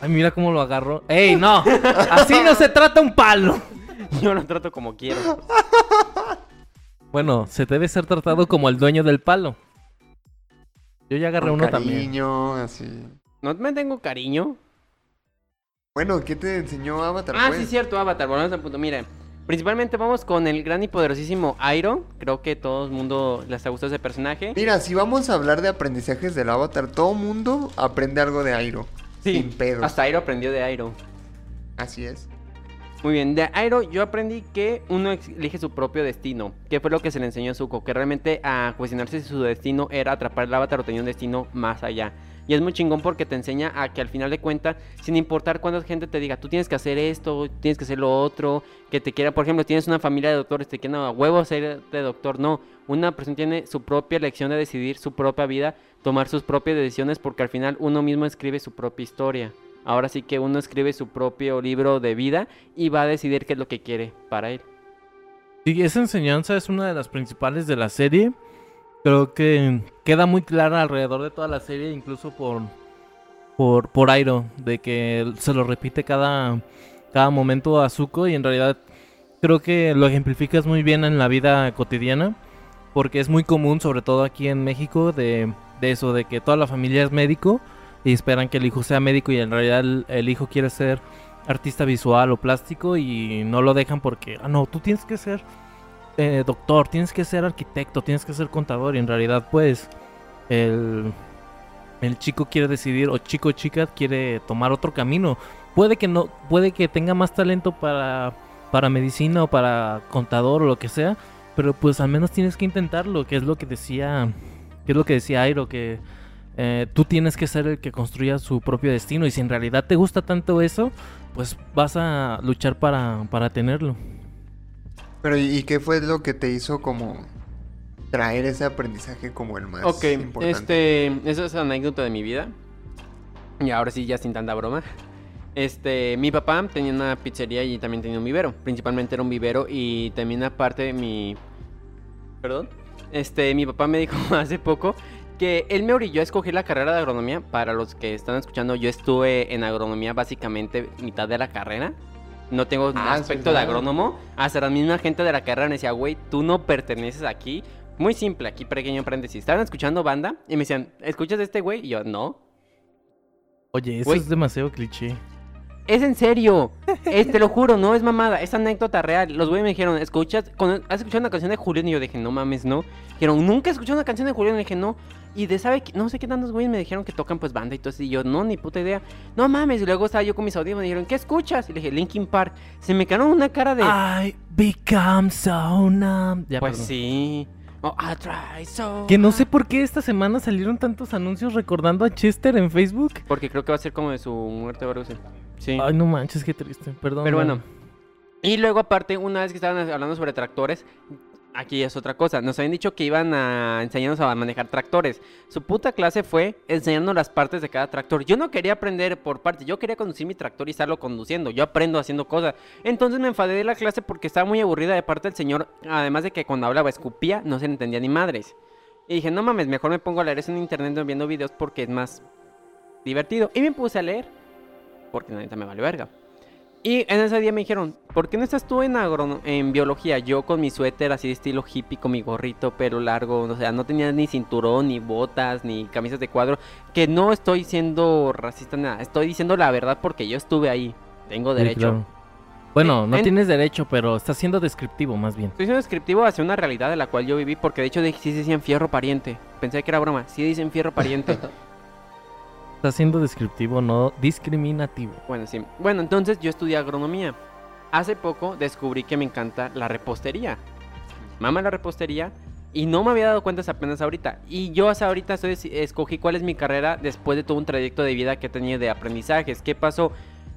[SPEAKER 2] Ay, mira cómo lo agarró. ¡Ey, no! Así no se trata un palo.
[SPEAKER 3] Yo lo trato como quiero.
[SPEAKER 2] Bueno, se debe ser tratado como el dueño del palo. Yo ya agarré
[SPEAKER 1] Con
[SPEAKER 2] uno también.
[SPEAKER 1] cariño, así.
[SPEAKER 3] No me tengo cariño.
[SPEAKER 1] Bueno, ¿qué te enseñó Avatar?
[SPEAKER 3] Ah,
[SPEAKER 1] pues?
[SPEAKER 3] sí, cierto, Avatar. Volvemos al punto. Miren, principalmente vamos con el gran y poderosísimo Iron. Creo que todo el mundo les ha gustado ese personaje.
[SPEAKER 1] Mira, si vamos a hablar de aprendizajes del Avatar, todo mundo aprende algo de Airo. sin pedos.
[SPEAKER 3] hasta Iron aprendió de Iron.
[SPEAKER 1] Así es.
[SPEAKER 3] Muy bien, de Airo yo aprendí que uno elige su propio destino, que fue lo que se le enseñó a Zuko, que realmente a cuestionarse si su destino era atrapar el avatar o tenía un destino más allá. Y es muy chingón porque te enseña a que al final de cuentas, sin importar cuánta gente te diga, tú tienes que hacer esto, tienes que hacer lo otro, que te quiera, por ejemplo, tienes una familia de doctores, te quieren a huevo ser de doctor, no. Una persona tiene su propia elección de decidir su propia vida, tomar sus propias decisiones, porque al final uno mismo escribe su propia historia. Ahora sí que uno escribe su propio libro de vida y va a decidir qué es lo que quiere para él.
[SPEAKER 2] Sí, esa enseñanza es una de las principales de la serie. Creo que queda muy clara alrededor de toda la serie, incluso por por por Airo, de que se lo repite cada cada momento a Zuko y en realidad creo que lo ejemplificas muy bien en la vida cotidiana, porque es muy común, sobre todo aquí en México, de, de eso, de que toda la familia es médico y esperan que el hijo sea médico y en realidad el, el hijo quiere ser artista visual o plástico y no lo dejan porque, ah, no, tú tienes que ser eh, doctor, tienes que ser arquitecto, tienes que ser contador. Y en realidad pues el, el chico quiere decidir o chico o chica quiere tomar otro camino. Puede que no, puede que tenga más talento para, para medicina o para contador o lo que sea, pero pues al menos tienes que intentarlo, que es lo que decía, que es lo que decía Airo, que eh, tú tienes que ser el que construya su propio destino. Y si en realidad te gusta tanto eso, pues vas a luchar para, para tenerlo.
[SPEAKER 1] Pero ¿y qué fue lo que te hizo como traer ese aprendizaje como el más
[SPEAKER 3] Ok,
[SPEAKER 1] importante?
[SPEAKER 3] este, esa es anécdota de mi vida. Y ahora sí, ya sin tanta broma. Este, mi papá tenía una pizzería y también tenía un vivero. Principalmente era un vivero y también aparte mi... Perdón. Este, mi papá me dijo hace poco que él me orilló a escoger la carrera de agronomía. Para los que están escuchando, yo estuve en agronomía básicamente mitad de la carrera. No tengo
[SPEAKER 1] Ah,
[SPEAKER 3] aspecto de agrónomo. Hasta la misma gente de la carrera me decía, güey, tú no perteneces aquí. Muy simple, aquí pequeño paréntesis. Estaban escuchando banda y me decían, ¿escuchas a este güey? Y yo, no.
[SPEAKER 2] Oye, eso
[SPEAKER 3] Güey.
[SPEAKER 2] es demasiado cliché.
[SPEAKER 3] Es en serio. Es, te lo juro, no es mamada. Es anécdota real. Los güeyes me dijeron, ¿escuchas? con- ¿Has escuchado una canción de Julián? Y yo dije, no mames, no. Dijeron, ¿nunca he escuchado una canción de Julián? Y dije, no. Y de sabe, no sé qué tantos güeyes me dijeron que tocan pues banda y todo eso. Y yo, no, ni puta idea. No mames. Y luego estaba yo con mis audífonos y me dijeron, ¿qué escuchas? Y le dije, Linkin Park. Se me quedaron una cara de.
[SPEAKER 2] I become so numb. Ya,
[SPEAKER 3] pues
[SPEAKER 2] perdón.
[SPEAKER 3] sí. Oh, I try so
[SPEAKER 2] Que no sé por qué esta semana salieron tantos anuncios recordando a Chester en Facebook.
[SPEAKER 3] Porque creo que va a ser como de su muerte o así. Sí.
[SPEAKER 2] Ay, no manches, qué triste. Perdón.
[SPEAKER 3] Pero
[SPEAKER 2] bueno.
[SPEAKER 3] Y luego aparte, una vez que estaban hablando sobre tractores, aquí es otra cosa. Nos habían dicho que iban a enseñarnos a manejar tractores. Su puta clase fue enseñarnos las partes de cada tractor. Yo no quería aprender por partes, yo quería conducir mi tractor y estarlo conduciendo. Yo aprendo haciendo cosas. Entonces me enfadé de la clase porque estaba muy aburrida de parte del señor. Además de que cuando hablaba escupía, no se le entendía ni madres. Y dije, no mames, mejor me pongo a leer eso en internet viendo videos porque es más divertido. Y me puse a leer. Porque neta me vale verga. Y en ese día me dijeron, ¿por qué no estás tú en, en biología? Yo con mi suéter así de estilo hippie, con mi gorrito, pelo largo, o sea, no tenía ni cinturón, ni botas, ni camisas de cuadro. Que no estoy siendo racista, nada. Estoy diciendo la verdad porque yo estuve ahí. Tengo
[SPEAKER 2] Sí,
[SPEAKER 3] derecho.
[SPEAKER 2] claro. Bueno, no
[SPEAKER 3] en-
[SPEAKER 2] tienes derecho, pero estás siendo descriptivo más bien.
[SPEAKER 3] Estoy siendo descriptivo hacia una realidad de la cual yo viví, porque de hecho sí decían fierro pariente. Pensé que era broma. Sí dicen fierro pariente.
[SPEAKER 2] Estás siendo descriptivo, no discriminativo.
[SPEAKER 3] Bueno, sí. Bueno, entonces yo estudié agronomía. Hace poco descubrí que me encanta la repostería. Mama la repostería y no me había dado cuenta apenas ahorita. Y yo hasta ahorita estoy, escogí cuál es mi carrera después de todo un trayecto de vida que he tenido de aprendizajes. ¿Qué pasó?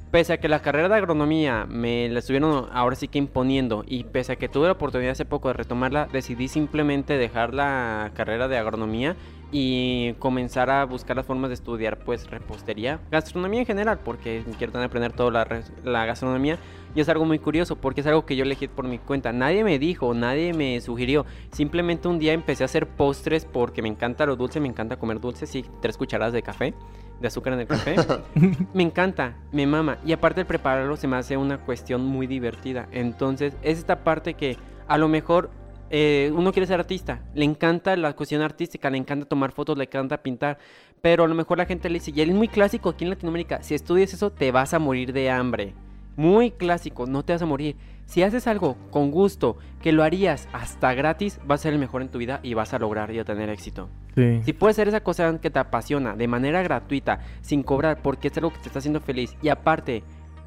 [SPEAKER 3] Pese a que la carrera de agronomía me la estuvieron ahora sí que imponiendo y pese a que tuve la oportunidad hace poco de retomarla, decidí simplemente dejar la carrera de agronomía y comenzar a buscar las formas de estudiar pues repostería, gastronomía en general, porque quiero también aprender toda la, la gastronomía y es algo muy curioso porque es algo que yo elegí por mi cuenta. Nadie me dijo, nadie me sugirió, simplemente un día empecé a hacer postres porque me encanta lo dulce, me encanta comer dulces y tres cucharadas de café, de azúcar en el café. me encanta, me mama y aparte el prepararlo se me hace una cuestión muy divertida. Entonces es esta parte que a lo mejor eh, uno quiere ser artista, le encanta la cuestión artística, le encanta tomar fotos, le encanta pintar, pero a lo mejor la gente le dice, y él es muy clásico aquí en Latinoamérica, si estudias eso te vas a morir de hambre. Muy clásico, no te vas a morir. Si haces algo con gusto, que lo harías hasta gratis, vas a ser el mejor en tu vida y vas a lograr y a tener éxito.
[SPEAKER 2] Sí.
[SPEAKER 3] Si puedes hacer esa cosa que te apasiona de manera gratuita, sin cobrar, porque es algo que te está haciendo feliz, y aparte,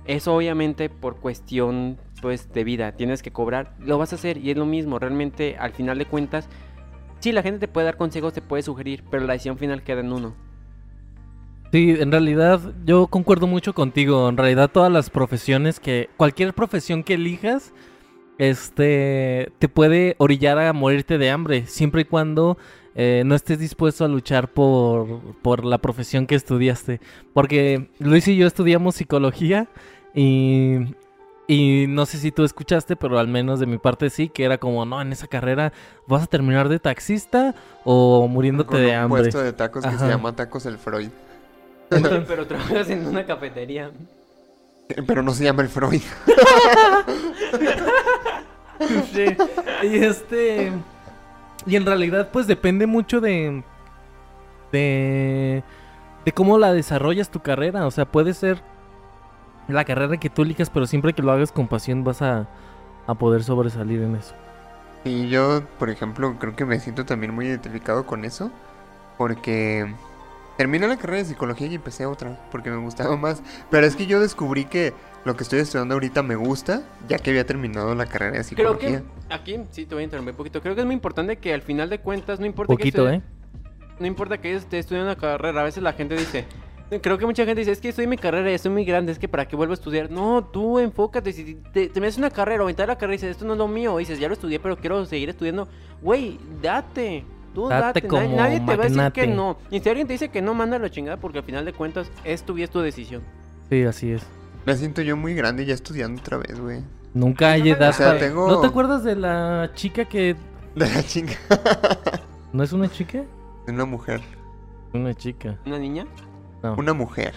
[SPEAKER 3] eso obviamente por cuestión pues de vida, tienes que cobrar, lo vas a hacer y es lo mismo, realmente al final de cuentas, sí, la gente te puede dar consejos, te puede sugerir, pero la decisión final queda en uno.
[SPEAKER 2] Sí, en realidad yo concuerdo mucho contigo. En realidad todas las profesiones que, cualquier profesión que elijas, este, te puede orillar a morirte de hambre, siempre y cuando eh, no estés dispuesto a luchar por, por la profesión que estudiaste. Porque Luis y yo estudiamos psicología y, y no sé si tú escuchaste, pero al menos de mi parte sí, que era como, no, en esa carrera vas a terminar de taxista o muriéndote
[SPEAKER 1] Con
[SPEAKER 2] de
[SPEAKER 1] un
[SPEAKER 2] hambre.
[SPEAKER 1] puesto de tacos que se llama Tacos el Freud.
[SPEAKER 3] pero trabajas en una cafetería.
[SPEAKER 1] Pero no se llama el Freud.
[SPEAKER 2] Sí. Y este. Y en realidad, pues depende mucho de. De. De cómo la desarrollas tu carrera. O sea, puede ser la carrera que tú elijas, pero siempre que lo hagas con pasión vas a, a poder sobresalir en eso.
[SPEAKER 1] Y yo, por ejemplo, creo que me siento también muy identificado con eso. Porque Terminé la carrera de psicología y empecé otra, porque me gustaba más. Pero es que yo descubrí que lo que estoy estudiando ahorita me gusta, ya que había terminado la carrera de
[SPEAKER 3] Creo
[SPEAKER 1] psicología.
[SPEAKER 3] que aquí, sí, te voy a interrumpir un poquito. Creo que es muy importante que al final de cuentas, no importa
[SPEAKER 2] Poquito,
[SPEAKER 3] que
[SPEAKER 2] ¿eh?
[SPEAKER 3] esté- no importa que esté estudiando una carrera, a veces la gente dice, creo que mucha gente dice, es que estoy en mi carrera y estoy muy grande, es que para qué vuelvo a estudiar. No, tú enfócate, si te, te metes una carrera o aventar la carrera y dices, esto no es lo mío, y dices, ya lo estudié, pero quiero seguir estudiando, güey, date. Tú
[SPEAKER 2] Date
[SPEAKER 3] date, nadie-
[SPEAKER 2] como
[SPEAKER 3] nadie te va a decir que no. Y si alguien te dice que no, manda la chingada porque al final de cuentas es tu vida, es tu decisión.
[SPEAKER 2] Sí, así es.
[SPEAKER 1] Me siento yo muy grande ya estudiando otra vez, güey.
[SPEAKER 2] Nunca hay edad
[SPEAKER 1] O sea,
[SPEAKER 2] para-
[SPEAKER 1] tengo-
[SPEAKER 2] ¿No te acuerdas de la chica que...
[SPEAKER 1] De la chinga.
[SPEAKER 2] ¿No es una chica?
[SPEAKER 1] Una mujer.
[SPEAKER 2] Una chica.
[SPEAKER 3] ¿Una niña?
[SPEAKER 2] No.
[SPEAKER 1] Una mujer.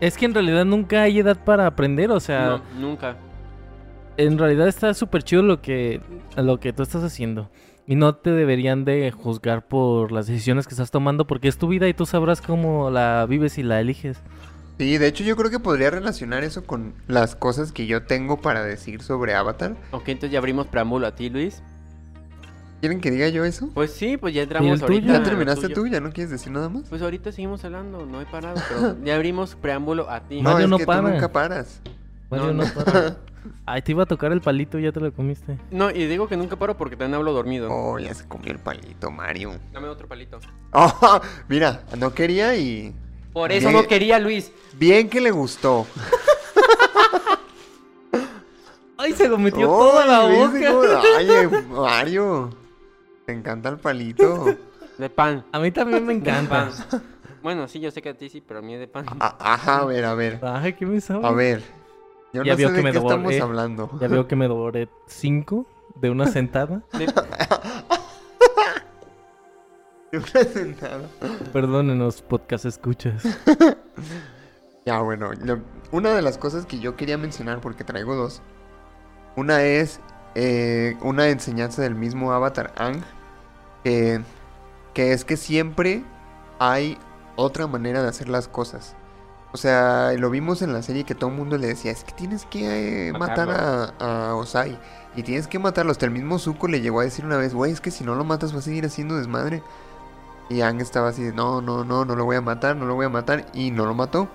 [SPEAKER 2] Es que en realidad nunca hay edad para aprender, o sea...
[SPEAKER 3] no, nunca.
[SPEAKER 2] en realidad está súper chido lo que, lo que tú estás haciendo. Y no te deberían de juzgar por las decisiones que estás tomando porque es tu vida y tú sabrás cómo la vives y la eliges.
[SPEAKER 1] Sí, de hecho yo creo que podría relacionar eso con las cosas que yo tengo para decir sobre Avatar.
[SPEAKER 3] Ok, entonces ya abrimos preámbulo a ti, Luis.
[SPEAKER 1] ¿Quieren que diga yo eso?
[SPEAKER 3] Pues sí, pues ya
[SPEAKER 2] ¿Y
[SPEAKER 3] entramos
[SPEAKER 2] el
[SPEAKER 3] ahorita.
[SPEAKER 2] tuyo?
[SPEAKER 1] ¿Ya terminaste tú? ¿Ya no quieres decir nada más?
[SPEAKER 3] Pues ahorita seguimos hablando, no he parado, pero ya abrimos preámbulo a ti.
[SPEAKER 2] No, Mario
[SPEAKER 1] es
[SPEAKER 2] no
[SPEAKER 1] que
[SPEAKER 2] para.
[SPEAKER 1] tú nunca paras.
[SPEAKER 2] Mario,
[SPEAKER 3] No,
[SPEAKER 2] no para. Ay, te iba a tocar el palito y ya te lo comiste.
[SPEAKER 3] No, y digo que nunca paro porque también hablo dormido.
[SPEAKER 1] Oh, ya se comió el palito, Mario.
[SPEAKER 3] Dame otro palito.
[SPEAKER 1] Oh, mira, no quería y...
[SPEAKER 3] Por eso
[SPEAKER 1] Bien.
[SPEAKER 3] no quería, Luis.
[SPEAKER 1] Bien que le gustó.
[SPEAKER 2] Ay, se lo metió
[SPEAKER 1] Oh,
[SPEAKER 2] toda la
[SPEAKER 1] ¿viste cómo-
[SPEAKER 2] boca.
[SPEAKER 1] Ay, eh, Mario. Te encanta el palito.
[SPEAKER 3] De pan.
[SPEAKER 2] A mí también me encanta.
[SPEAKER 3] Bueno, sí, yo sé que a ti sí, pero a mí es de pan.
[SPEAKER 1] A- Ajá, a ver, a ver.
[SPEAKER 2] Ay, ¿qué me sabe?
[SPEAKER 1] A ver. Yo
[SPEAKER 2] Ya
[SPEAKER 1] no
[SPEAKER 2] vio
[SPEAKER 1] sé
[SPEAKER 2] que
[SPEAKER 1] de
[SPEAKER 2] me
[SPEAKER 1] qué
[SPEAKER 2] devoré.
[SPEAKER 1] estamos hablando.
[SPEAKER 2] Ya veo que me devoré cinco de una sentada.
[SPEAKER 3] De-
[SPEAKER 1] De una sentada.
[SPEAKER 2] Perdónenos, podcast escuchas.
[SPEAKER 1] Ya, bueno, lo- una de las cosas que yo quería mencionar, porque traigo dos. Una es eh, una enseñanza del mismo Avatar Ang, que, que es que siempre hay otra manera de hacer las cosas. O sea, lo vimos en la serie que todo el mundo le decía, es que tienes que eh, matar a, a Osai. Y tienes que matarlo. Hasta el mismo Zuko le llegó a decir una vez, güey, es que si no lo matas va a seguir haciendo desmadre. Y Ang estaba así de, no, no, no, no lo voy a matar, no lo voy a matar. Y no lo mató.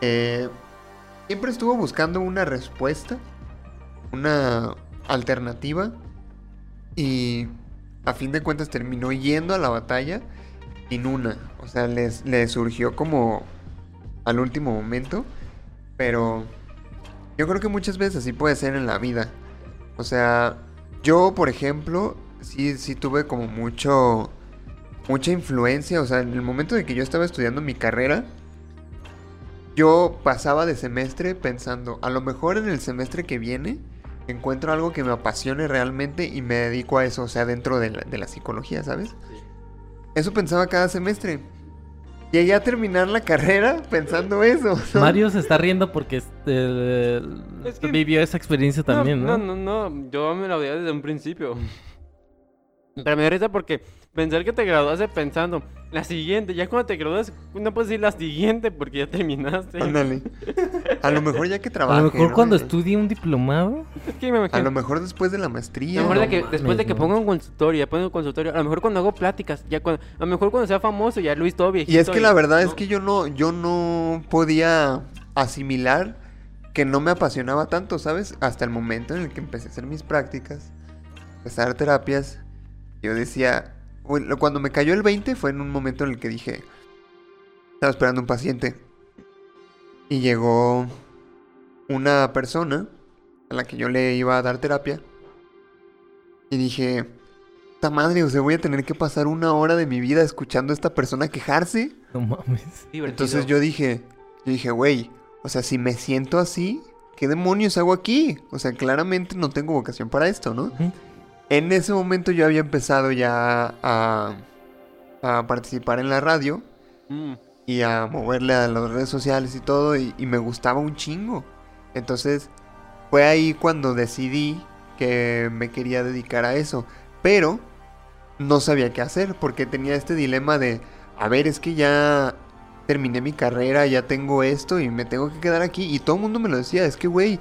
[SPEAKER 1] Eh, siempre estuvo buscando una respuesta, una alternativa. Y a fin de cuentas terminó yendo a la batalla sin una. O sea, les, le surgió como al último momento. Pero yo creo que muchas veces así puede ser en la vida. O sea, yo, por ejemplo, sí, sí tuve como mucho, mucha influencia. O sea, en el momento de que yo estaba estudiando mi carrera, yo pasaba de semestre pensando, a lo mejor en el semestre que viene encuentro algo que me apasione realmente y me dedico a eso, o sea, dentro de la, de la psicología, ¿sabes? Eso pensaba cada semestre. Llegué a terminar la carrera pensando eso. ¿no?
[SPEAKER 2] Mario se está riendo porque este,
[SPEAKER 3] Es que-
[SPEAKER 2] vivió esa experiencia también, ¿no?
[SPEAKER 3] No, no, no, yo me la odiaba desde un principio. Pero me da risa porque pensar que te graduaste pensando la siguiente, ya cuando te gradúas no puedes decir la siguiente porque ya terminaste.
[SPEAKER 1] Ándale. A lo mejor ya que
[SPEAKER 2] A
[SPEAKER 1] trabaje.
[SPEAKER 2] lo mejor
[SPEAKER 1] ¿no?
[SPEAKER 2] cuando estudie un diplomado.
[SPEAKER 3] Es que me
[SPEAKER 1] A
[SPEAKER 3] imagino.
[SPEAKER 1] lo mejor después de la
[SPEAKER 3] A
[SPEAKER 1] maestría.
[SPEAKER 3] lo mejor de que,
[SPEAKER 2] mames,
[SPEAKER 3] después de que ponga un consultorio, ya ponga un consultorio, a lo mejor cuando hago pláticas, ya cuando, a lo mejor cuando sea famoso, ya Luis todo viejito.
[SPEAKER 1] Y es que la verdad es que yo no, yo no podía asimilar que no me apasionaba tanto, ¿sabes? Hasta el momento en el que empecé a hacer mis prácticas, empecé a dar terapias, yo decía, cuando me cayó el 20 fue en un momento en el que dije, estaba esperando un paciente y llegó una persona a la que yo le iba a dar terapia y dije, esta madre, o sea, voy a tener que pasar una hora de mi vida escuchando a esta persona quejarse.
[SPEAKER 2] No mames.
[SPEAKER 3] Divertido.
[SPEAKER 1] Entonces yo dije, yo dije, güey, o sea, si me siento así, ¿qué demonios hago aquí? O sea, claramente no tengo vocación para esto, ¿no?
[SPEAKER 2] Ujú.
[SPEAKER 1] En ese momento yo había empezado ya a, a participar en la radio
[SPEAKER 3] Mm,
[SPEAKER 1] y a moverle a las redes sociales y todo, y, y me gustaba un chingo. Entonces fue ahí cuando decidí que me quería dedicar a eso, pero no sabía qué hacer porque tenía este dilema de, a ver, es que ya terminé mi carrera, ya tengo esto y me tengo que quedar aquí, y todo el mundo me lo decía, es que, güey,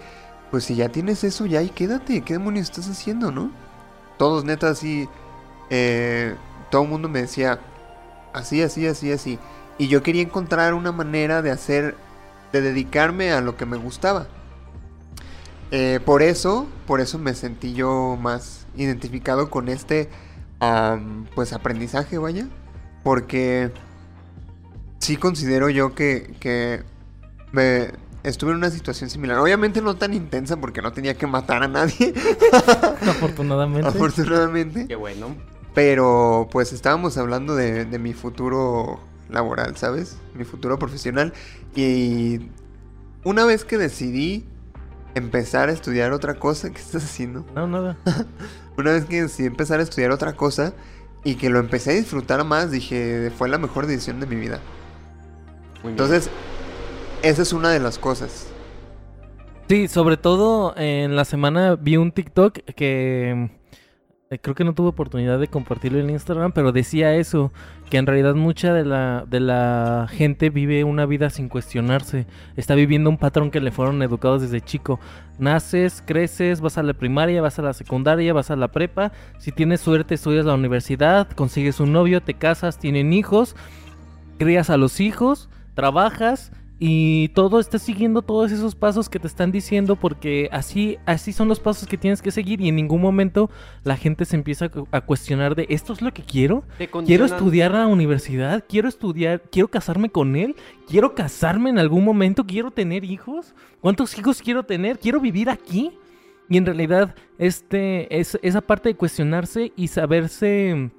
[SPEAKER 1] pues si ya tienes eso, ya y quédate, ¿qué demonios estás haciendo, no? Todos neta así, eh, todo el mundo me decía, así, así, así, así. Y yo quería encontrar una manera de hacer, de dedicarme a lo que me gustaba. Eh, por eso, por eso me sentí yo más identificado con este, pues, aprendizaje, vaya. Porque sí considero yo que, que me estuve en una situación similar. Obviamente no tan intensa porque no tenía que matar a nadie,
[SPEAKER 2] Afortunadamente.
[SPEAKER 1] afortunadamente.
[SPEAKER 3] Qué bueno.
[SPEAKER 1] Pero pues estábamos hablando de, de mi futuro laboral, ¿sabes? Mi futuro profesional. Y una vez que decidí empezar a estudiar otra cosa, ¿qué estás haciendo?
[SPEAKER 2] No, nada.
[SPEAKER 1] Una vez que decidí empezar a estudiar otra cosa y que lo empecé a disfrutar más, dije, fue la mejor decisión de mi vida.
[SPEAKER 3] Muy bien.
[SPEAKER 1] Esa es una de las cosas.
[SPEAKER 2] Sí, sobre todo en la semana vi un TikTok que eh, creo que no tuve oportunidad de compartirlo en Instagram, pero decía eso, que en realidad mucha de la, de la gente vive una vida sin cuestionarse, está viviendo un patrón que le fueron educados desde chico. Naces, creces, vas a la primaria, vas a la secundaria, vas a la prepa, si tienes suerte estudias la universidad, consigues un novio, te casas, tienen hijos, crías a los hijos, trabajas y todo estás siguiendo todos esos pasos que te están diciendo porque así así son los pasos que tienes que seguir y en ningún momento la gente se empieza a cu- a cuestionar de esto es lo que quiero quiero estudiar a la universidad quiero estudiar quiero casarme con él quiero casarme en algún momento quiero tener hijos cuántos hijos quiero tener quiero vivir aquí y en realidad este es esa parte de cuestionarse y saberse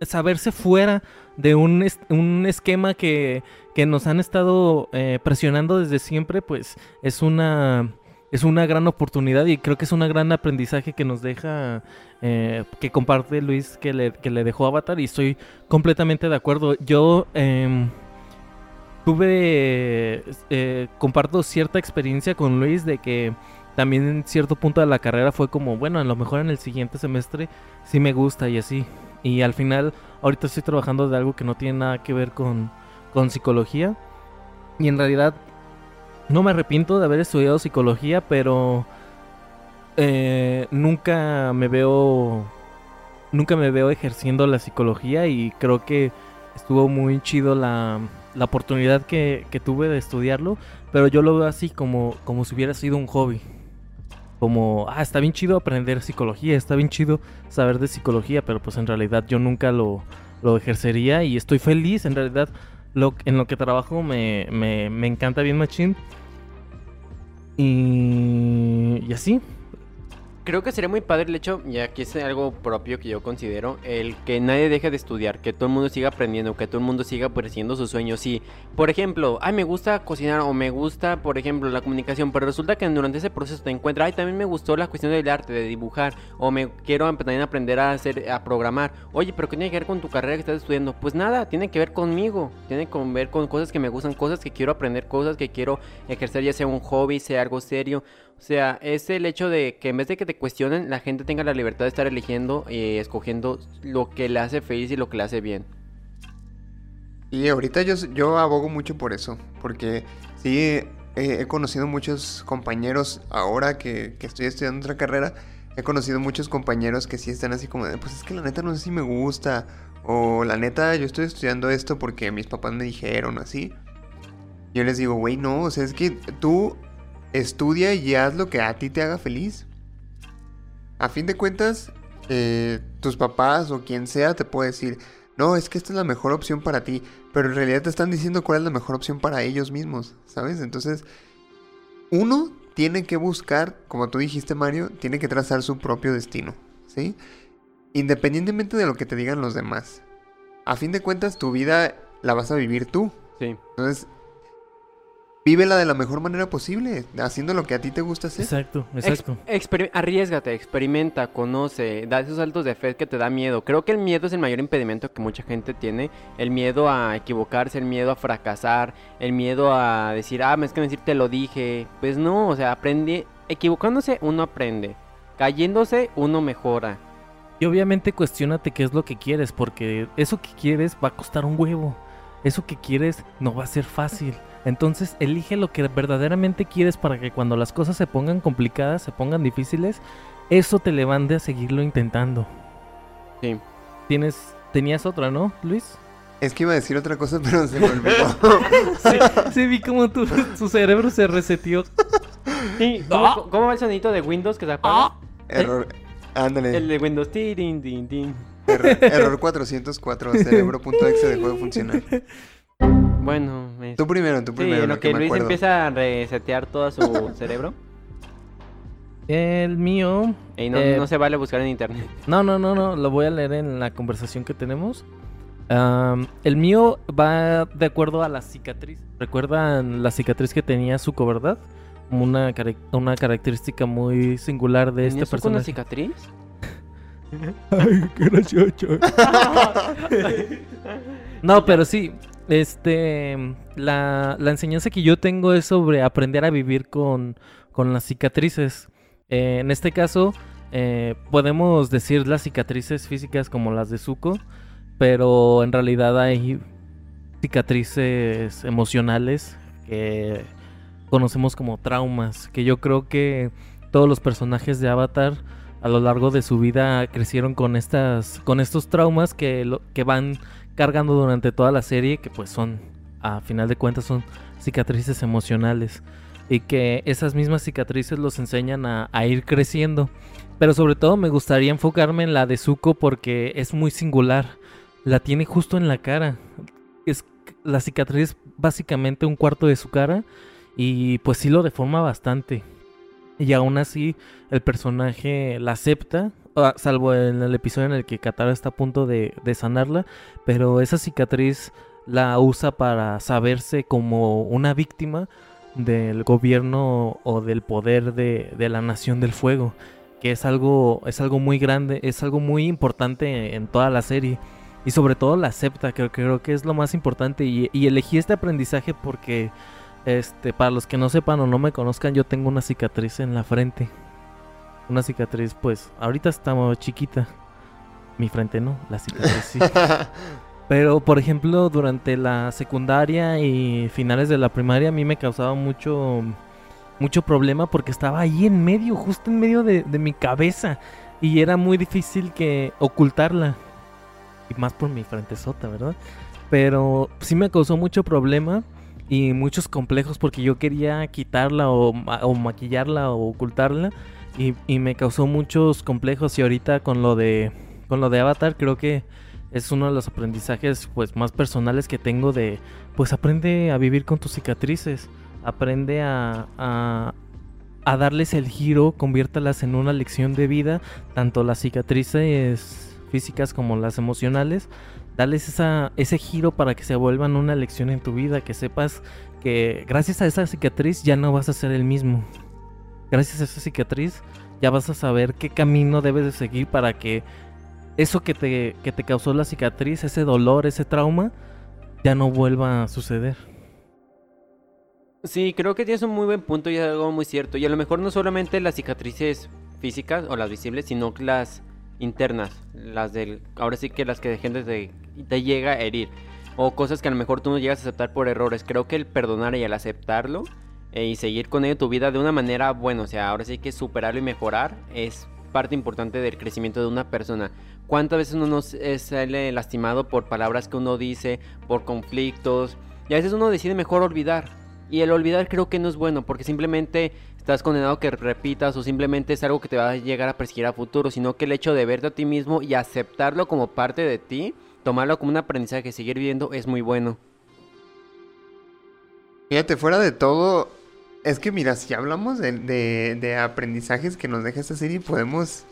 [SPEAKER 2] saberse fuera de un, un esquema que, que nos han estado eh, presionando desde siempre, pues es una, es una gran oportunidad y creo que es un gran aprendizaje que nos deja, eh, que comparte Luis, que le, que le dejó Avatar y estoy completamente de acuerdo. Yo em, tuve, eh, comparto cierta experiencia con Luis de que también en cierto punto de la carrera fue como, bueno, a lo mejor en el siguiente semestre sí me gusta y así. Y al final, ahorita estoy trabajando de algo que no tiene nada que ver con, con psicología. Y en realidad, no me arrepiento de haber estudiado psicología, pero eh, nunca me veo. Nunca me veo ejerciendo la psicología y creo que estuvo muy chido la, la oportunidad que, que tuve de estudiarlo, pero yo lo veo así como, como si hubiera sido un hobby. Como, ah, está bien chido aprender psicología, está bien chido saber de psicología, pero pues en realidad yo nunca lo, lo ejercería y estoy feliz, en realidad lo, en lo que trabajo me, me, me encanta bien machín. Y, y así,
[SPEAKER 3] Creo que sería muy padre el hecho, y aquí es algo propio que yo considero, el que nadie deje de estudiar, que todo el mundo siga aprendiendo, que todo el mundo siga persiguiendo sus sueños. Si, por ejemplo, ay, me gusta cocinar o me gusta, por ejemplo, la comunicación, pero resulta que durante ese proceso te encuentras, ay, también me gustó la cuestión del arte, de dibujar, o me quiero también aprender a hacer, a programar. Oye, pero ¿qué tiene que ver con tu carrera que estás estudiando? Pues nada, tiene que ver conmigo, tiene que ver con cosas que me gustan, cosas que quiero aprender, cosas que quiero ejercer, ya sea un hobby, sea algo serio. O sea, es el hecho de que en vez de que te cuestionen, la gente tenga la libertad de estar eligiendo y escogiendo lo que le hace feliz y lo que le hace bien.
[SPEAKER 1] Y ahorita yo, yo abogo mucho por eso, porque sí he, he conocido muchos compañeros ahora que, que estoy estudiando otra carrera, he conocido muchos compañeros que sí están así como de, pues es que la neta no sé si me gusta, o la neta yo estoy estudiando esto porque mis papás me dijeron así. Yo les digo, güey, no, o sea, es que tú estudia y haz lo que a ti te haga feliz. A fin de cuentas, eh, tus papás o quien sea te puede decir, no, es que esta es la mejor opción para ti, pero en realidad te están diciendo cuál es la mejor opción para ellos mismos, ¿sabes? Entonces, uno tiene que buscar, como tú dijiste Mario, tiene que trazar su propio destino, ¿sí? Independientemente de lo que te digan los demás. A fin de cuentas, tu vida la vas a vivir tú.
[SPEAKER 3] Sí.
[SPEAKER 1] Entonces, vívela de la mejor manera posible, haciendo lo que a ti te gusta hacer.
[SPEAKER 2] exacto,
[SPEAKER 3] Ex-
[SPEAKER 2] exacto.
[SPEAKER 3] exper- arriesgate, experimenta, conoce, da esos saltos de fe que te da miedo. Creo que el miedo es el mayor impedimento que mucha gente tiene. El miedo a equivocarse, el miedo a fracasar, el miedo a decir, ah, es que decir te lo dije. Pues no, o sea, aprende. Equivocándose uno aprende. Cayéndose uno mejora.
[SPEAKER 2] Y obviamente cuestionate qué es lo que quieres, porque eso que quieres va a costar un huevo. Eso que quieres no va a ser fácil. Entonces elige lo que verdaderamente quieres para que cuando las cosas se pongan complicadas, se pongan difíciles, eso te levante a seguirlo intentando.
[SPEAKER 3] Sí.
[SPEAKER 2] Tienes, tenías otra, ¿no, Luis?
[SPEAKER 1] Es que iba a decir otra cosa, pero se me olvidó.
[SPEAKER 2] Sí, sí, vi como tu, su cerebro se reseteó.
[SPEAKER 3] Sí, ¿cómo,
[SPEAKER 2] Ah.
[SPEAKER 3] cómo va el sonidito de Windows que se apaga?
[SPEAKER 1] Error. Ándale.
[SPEAKER 3] El de Windows. Tirin, tin, tin.
[SPEAKER 1] Error, error 404. Cerebro.exe dejó de funcionar.
[SPEAKER 3] Bueno,
[SPEAKER 1] Tú primero, tú
[SPEAKER 3] sí,
[SPEAKER 1] primero.
[SPEAKER 3] en
[SPEAKER 1] lo
[SPEAKER 3] lo que Luis empieza a resetear todo su cerebro.
[SPEAKER 2] El mío.
[SPEAKER 3] Y no,
[SPEAKER 2] eh,
[SPEAKER 3] no se vale buscar en internet.
[SPEAKER 2] No, no, no, no, lo voy a leer en la conversación que tenemos. El mío va de acuerdo a la cicatriz. ¿Recuerdan la cicatriz que tenía Zuko, verdad? Como una, una característica muy singular de este
[SPEAKER 3] ¿Tenías tú con una
[SPEAKER 2] personaje.
[SPEAKER 3] cicatriz?
[SPEAKER 2] Ay, qué gracioso. No, pero sí, este, la, la enseñanza que yo tengo es sobre aprender a vivir con, con las cicatrices. Eh, en este caso, eh, podemos decir las cicatrices físicas como las de Zuko, pero en realidad hay cicatrices emocionales que conocemos como traumas, que yo creo que todos los personajes de Avatar a lo largo de su vida crecieron con estas con estos traumas que lo, que van cargando durante toda la serie que pues son a final de cuentas son cicatrices emocionales. Y que esas mismas cicatrices los enseñan a, ir creciendo. Pero sobre todo me gustaría enfocarme en la de Zuko porque es muy singular. La tiene justo en la cara. Es la cicatriz es básicamente un cuarto de su cara y pues sí lo deforma bastante. Y aún así el personaje la acepta, salvo en el episodio en el que Katara está a punto de, de sanarla, pero esa cicatriz la usa para saberse como una víctima del gobierno o del poder de, de la Nación del Fuego, que es algo, es algo muy grande, es algo muy importante en toda la serie. Y sobre todo la acepta, creo, creo que es lo más importante. Y, y elegí este aprendizaje porque este, para los que no sepan o no me conozcan, yo tengo una cicatriz en la frente. Una cicatriz, pues, ahorita está chiquita. Mi frente no, la cicatriz sí. Pero, por ejemplo, durante la secundaria y finales de la primaria a mí me causaba mucho, mucho problema porque estaba ahí en medio, justo en medio de, de mi cabeza. Y era muy difícil que ocultarla. Y más por mi frente sota, ¿verdad? Pero sí me causó mucho problema y muchos complejos porque yo quería quitarla o, ma- o maquillarla o ocultarla y, y me causó muchos complejos y ahorita con lo de con lo de Avatar creo que es uno de los aprendizajes pues más personales que tengo de pues aprende a vivir con tus cicatrices aprende a, a darles el giro conviértalas en una lección de vida tanto las cicatrices físicas como las emocionales darles esa, ese giro para que se vuelvan una lección en tu vida, que sepas que gracias a esa cicatriz ya no vas a ser el mismo. Gracias a esa cicatriz ya vas a saber qué camino debes de seguir para que eso que te, que te causó la cicatriz, ese dolor, ese trauma, ya no vuelva a suceder.
[SPEAKER 3] Sí, creo que tienes un muy buen punto y algo muy cierto. Y a lo mejor no solamente las cicatrices físicas o las visibles, sino las internas, las del, ahora sí que las que gente te, te llega a herir. O cosas que a lo mejor tú no llegas a aceptar por errores. Creo que el perdonar y el aceptarlo eh, y seguir con ello tu vida de una manera, bueno, o sea, ahora sí que superarlo y mejorar es parte importante del crecimiento de una persona. ¿Cuántas veces uno nos eh, sale lastimado por palabras que uno dice, por conflictos? Y a veces uno decide mejor olvidar. Y el olvidar creo que no es bueno porque simplemente estás condenado a que repitas o simplemente es algo que te va a llegar a perseguir a futuro, sino que el hecho de verte a ti mismo y aceptarlo como parte de ti, tomarlo como un aprendizaje, seguir viviendo es muy bueno.
[SPEAKER 1] Fíjate, fuera de todo, es que mira, si hablamos de, de- de aprendizajes que nos deja esta serie, podemos...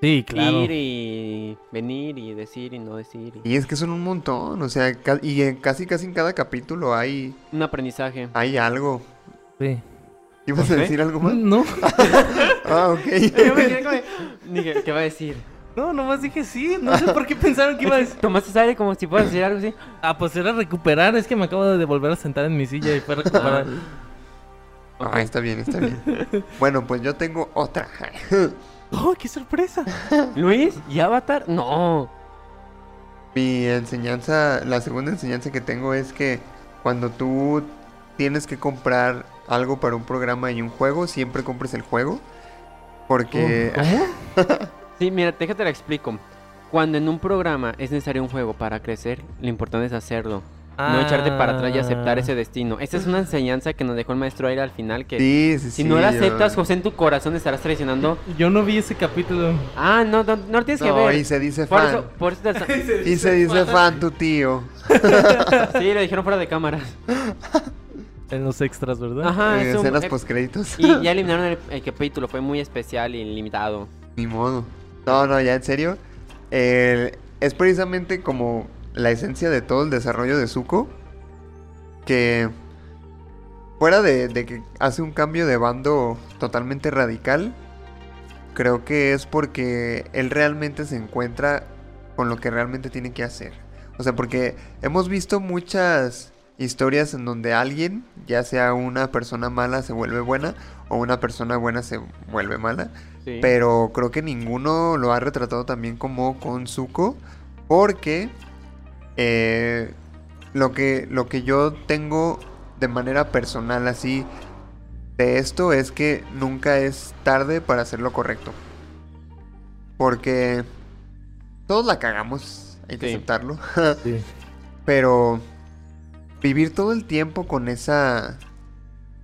[SPEAKER 2] Sí, claro.
[SPEAKER 3] Ir y venir y decir y no decir. y-
[SPEAKER 1] Y es que son un montón, o sea, ca- y en casi casi en cada capítulo hay,
[SPEAKER 3] Un aprendizaje.
[SPEAKER 1] hay algo.
[SPEAKER 2] Sí.
[SPEAKER 1] ¿Ibas a decir algo más?
[SPEAKER 2] No,
[SPEAKER 1] Ah, ok.
[SPEAKER 3] Dije, ¿qué va a decir?
[SPEAKER 2] no, nomás dije sí. No sé por qué pensaron que iba a decir.
[SPEAKER 3] Tomaste aire como si fueras a decir algo así.
[SPEAKER 2] Ah, pues era recuperar. Es que me acabo de volver a sentar en mi silla y fue recuperar.
[SPEAKER 1] Ah, está bien, está bien. Bueno, pues yo tengo otra.
[SPEAKER 2] ¡Oh, qué sorpresa!
[SPEAKER 3] ¿Luis? ¿Y Avatar? No.
[SPEAKER 1] Mi enseñanza, la segunda enseñanza que tengo es que cuando tú tienes que comprar algo para un programa y un juego, siempre compres el juego. Porque...
[SPEAKER 2] ¿Cómo?
[SPEAKER 3] Sí, mira, déjate la explico. Cuando en un programa es necesario un juego para crecer, lo importante es hacerlo. No echarte para atrás y aceptar ese
[SPEAKER 2] Ah.
[SPEAKER 3] destino. Esa es una enseñanza que nos dejó el maestro Aire al final. Que
[SPEAKER 1] Sí, sí,
[SPEAKER 3] si
[SPEAKER 1] sí,
[SPEAKER 3] no la
[SPEAKER 1] yo-
[SPEAKER 3] aceptas, José, en tu corazón estarás traicionando.
[SPEAKER 2] Yo no vi ese capítulo.
[SPEAKER 3] Ah, no, no, no lo tienes que
[SPEAKER 1] No,
[SPEAKER 3] ver.
[SPEAKER 1] y se dice
[SPEAKER 3] Por
[SPEAKER 1] fan.
[SPEAKER 3] eso, por eso te-
[SPEAKER 1] Y se dice fan tu tío.
[SPEAKER 3] Sí, le dijeron fuera de cámaras.
[SPEAKER 2] En los extras, ¿verdad?
[SPEAKER 3] Ajá,
[SPEAKER 1] en
[SPEAKER 3] es un-
[SPEAKER 1] escenas
[SPEAKER 3] eh,
[SPEAKER 1] postcréditos.
[SPEAKER 3] Y ya eliminaron el, el capítulo, fue muy especial y limitado.
[SPEAKER 1] Ni modo. No, no, ya en serio. El- es precisamente como la esencia de todo el desarrollo de Zuko. Que fuera de, de que hace un cambio de bando totalmente radical. Creo que es porque él realmente se encuentra con lo que realmente tiene que hacer. O sea, porque hemos visto muchas historias en donde alguien, ya sea una persona mala, se vuelve buena o una persona buena se vuelve mala.
[SPEAKER 3] Sí.
[SPEAKER 1] Pero creo que ninguno lo ha retratado también como con Zuko. Porque eh, lo, que, lo que yo tengo de manera personal así de esto es que nunca es tarde para hacer lo correcto. Porque todos la cagamos, hay que
[SPEAKER 3] Sí.
[SPEAKER 1] aceptarlo.
[SPEAKER 2] Sí.
[SPEAKER 1] Pero vivir todo el tiempo con esa,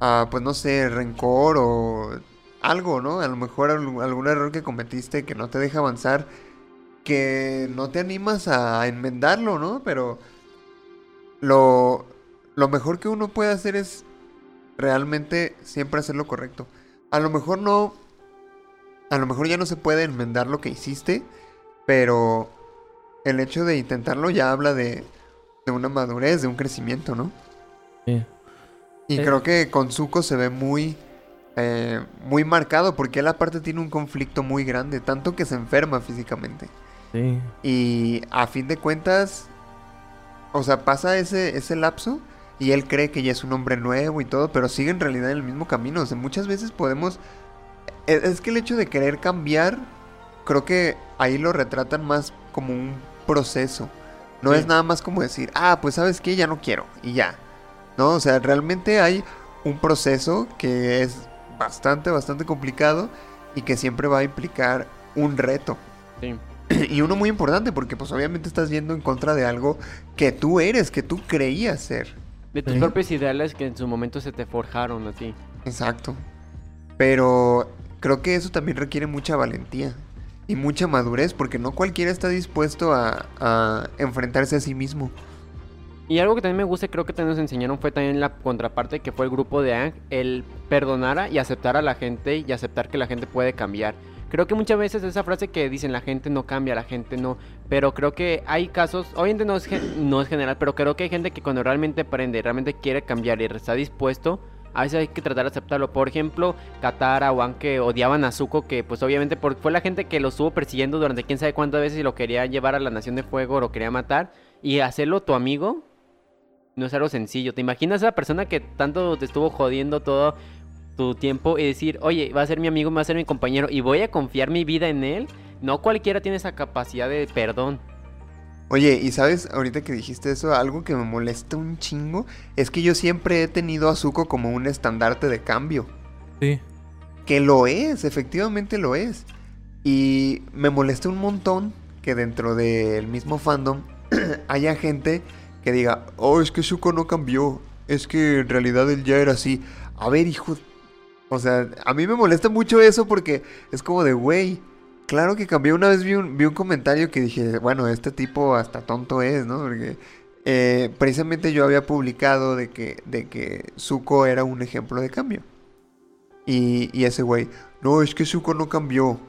[SPEAKER 1] ah, pues no sé, rencor o algo, ¿no? A lo mejor algún error que cometiste que no te deja avanzar, que no te animas a enmendarlo, ¿no? Pero lo, lo mejor que uno puede hacer es realmente siempre hacer lo correcto. A lo mejor no, a lo mejor ya no se puede enmendar lo que hiciste, pero el hecho de intentarlo ya habla de, de una madurez, de un crecimiento, ¿no?
[SPEAKER 2] Sí.
[SPEAKER 1] Y
[SPEAKER 2] Eh.
[SPEAKER 1] creo que con Zuko se ve muy, eh, muy marcado porque él aparte tiene un conflicto muy grande, tanto que se enferma físicamente.
[SPEAKER 2] Sí.
[SPEAKER 1] Y a fin de cuentas, o sea, pasa ese, ese lapso y él cree que ya es un hombre nuevo y todo, pero sigue en realidad en el mismo camino. O sea, muchas veces podemos... Es, es que el hecho de querer cambiar, creo que ahí lo retratan más como un proceso. No
[SPEAKER 3] Sí.
[SPEAKER 1] es nada más como decir, ah, pues sabes qué, ya no quiero y ya. No, o sea, realmente hay un proceso que es bastante, bastante complicado y que siempre va a implicar un reto.
[SPEAKER 3] Sí.
[SPEAKER 1] Y uno muy importante porque pues obviamente estás yendo en contra de algo que tú eres, que tú creías ser.
[SPEAKER 3] De tus
[SPEAKER 2] Sí.
[SPEAKER 3] propios ideales que en su momento se te forjaron a ti.
[SPEAKER 1] Exacto. Pero creo que eso también requiere mucha valentía y mucha madurez porque no cualquiera está dispuesto a, a enfrentarse a sí mismo.
[SPEAKER 3] Y algo que también me gusta, y creo que también nos enseñaron, fue también la contraparte que fue el grupo de Ang, el perdonar y aceptar a la gente y aceptar que la gente puede cambiar. Creo que muchas veces esa frase que dicen la gente no cambia, la gente no, pero creo que hay casos, obviamente no es, no es general, pero creo que hay gente que cuando realmente aprende, realmente quiere cambiar y está dispuesto, a veces hay que tratar de aceptarlo. Por ejemplo, Katara o que odiaban a Zuko, que pues obviamente fue la gente que lo estuvo persiguiendo durante quién sabe cuántas veces y lo quería llevar a la Nación de Fuego lo quería matar, y hacerlo tu amigo, no es algo sencillo. ¿Te imaginas a esa persona que tanto te estuvo jodiendo todo tu tiempo y decir, oye, va a ser mi amigo, va a ser mi compañero y voy a confiar mi vida en él? No cualquiera tiene esa capacidad de perdón.
[SPEAKER 1] Oye, y sabes, ahorita que dijiste eso, algo que me molesta un chingo es que yo siempre he tenido a Zuko como un estandarte de cambio.
[SPEAKER 2] Sí.
[SPEAKER 1] Que lo es, efectivamente lo es. Y me molesta un montón que dentro del mismo fandom haya gente que diga, oh, es que Zuko no cambió. Es que en realidad él ya era así. A ver, hijo. O sea, a mí me molesta mucho eso porque es como de, güey, claro que cambió. Una vez vi un, vi un comentario que dije, bueno, este tipo hasta tonto es, ¿no? Porque eh, precisamente yo había publicado de que, de que Zuko era un ejemplo de cambio. Y, y ese güey, no, es que Zuko no cambió.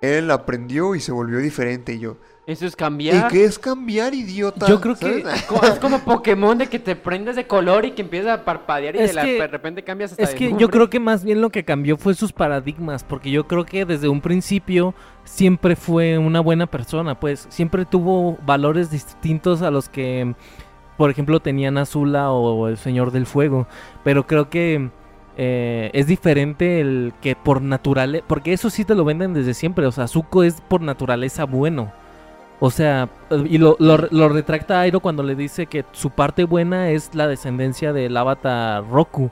[SPEAKER 1] Él aprendió y se volvió diferente. Y yo,
[SPEAKER 3] Eso es
[SPEAKER 1] ¿y
[SPEAKER 3] cambiar.
[SPEAKER 1] qué es cambiar, idiota?
[SPEAKER 2] Yo creo que-
[SPEAKER 3] Es como Pokémon de que te prendes de color y que empiezas a parpadear y de, la-
[SPEAKER 2] que-
[SPEAKER 3] de repente cambias hasta
[SPEAKER 2] Es que yo creo que más bien lo que cambió fue sus paradigmas, porque yo creo que desde un principio siempre fue una buena persona, pues siempre tuvo valores distintos a los que, por ejemplo, tenían Azula o el Señor del Fuego, pero creo que eh, es diferente el que por naturaleza, porque eso sí te lo venden desde siempre, o sea, Zuko es por naturaleza bueno. O sea, y lo, lo, lo retracta Airo cuando le dice que su parte buena es la descendencia del avatar Roku.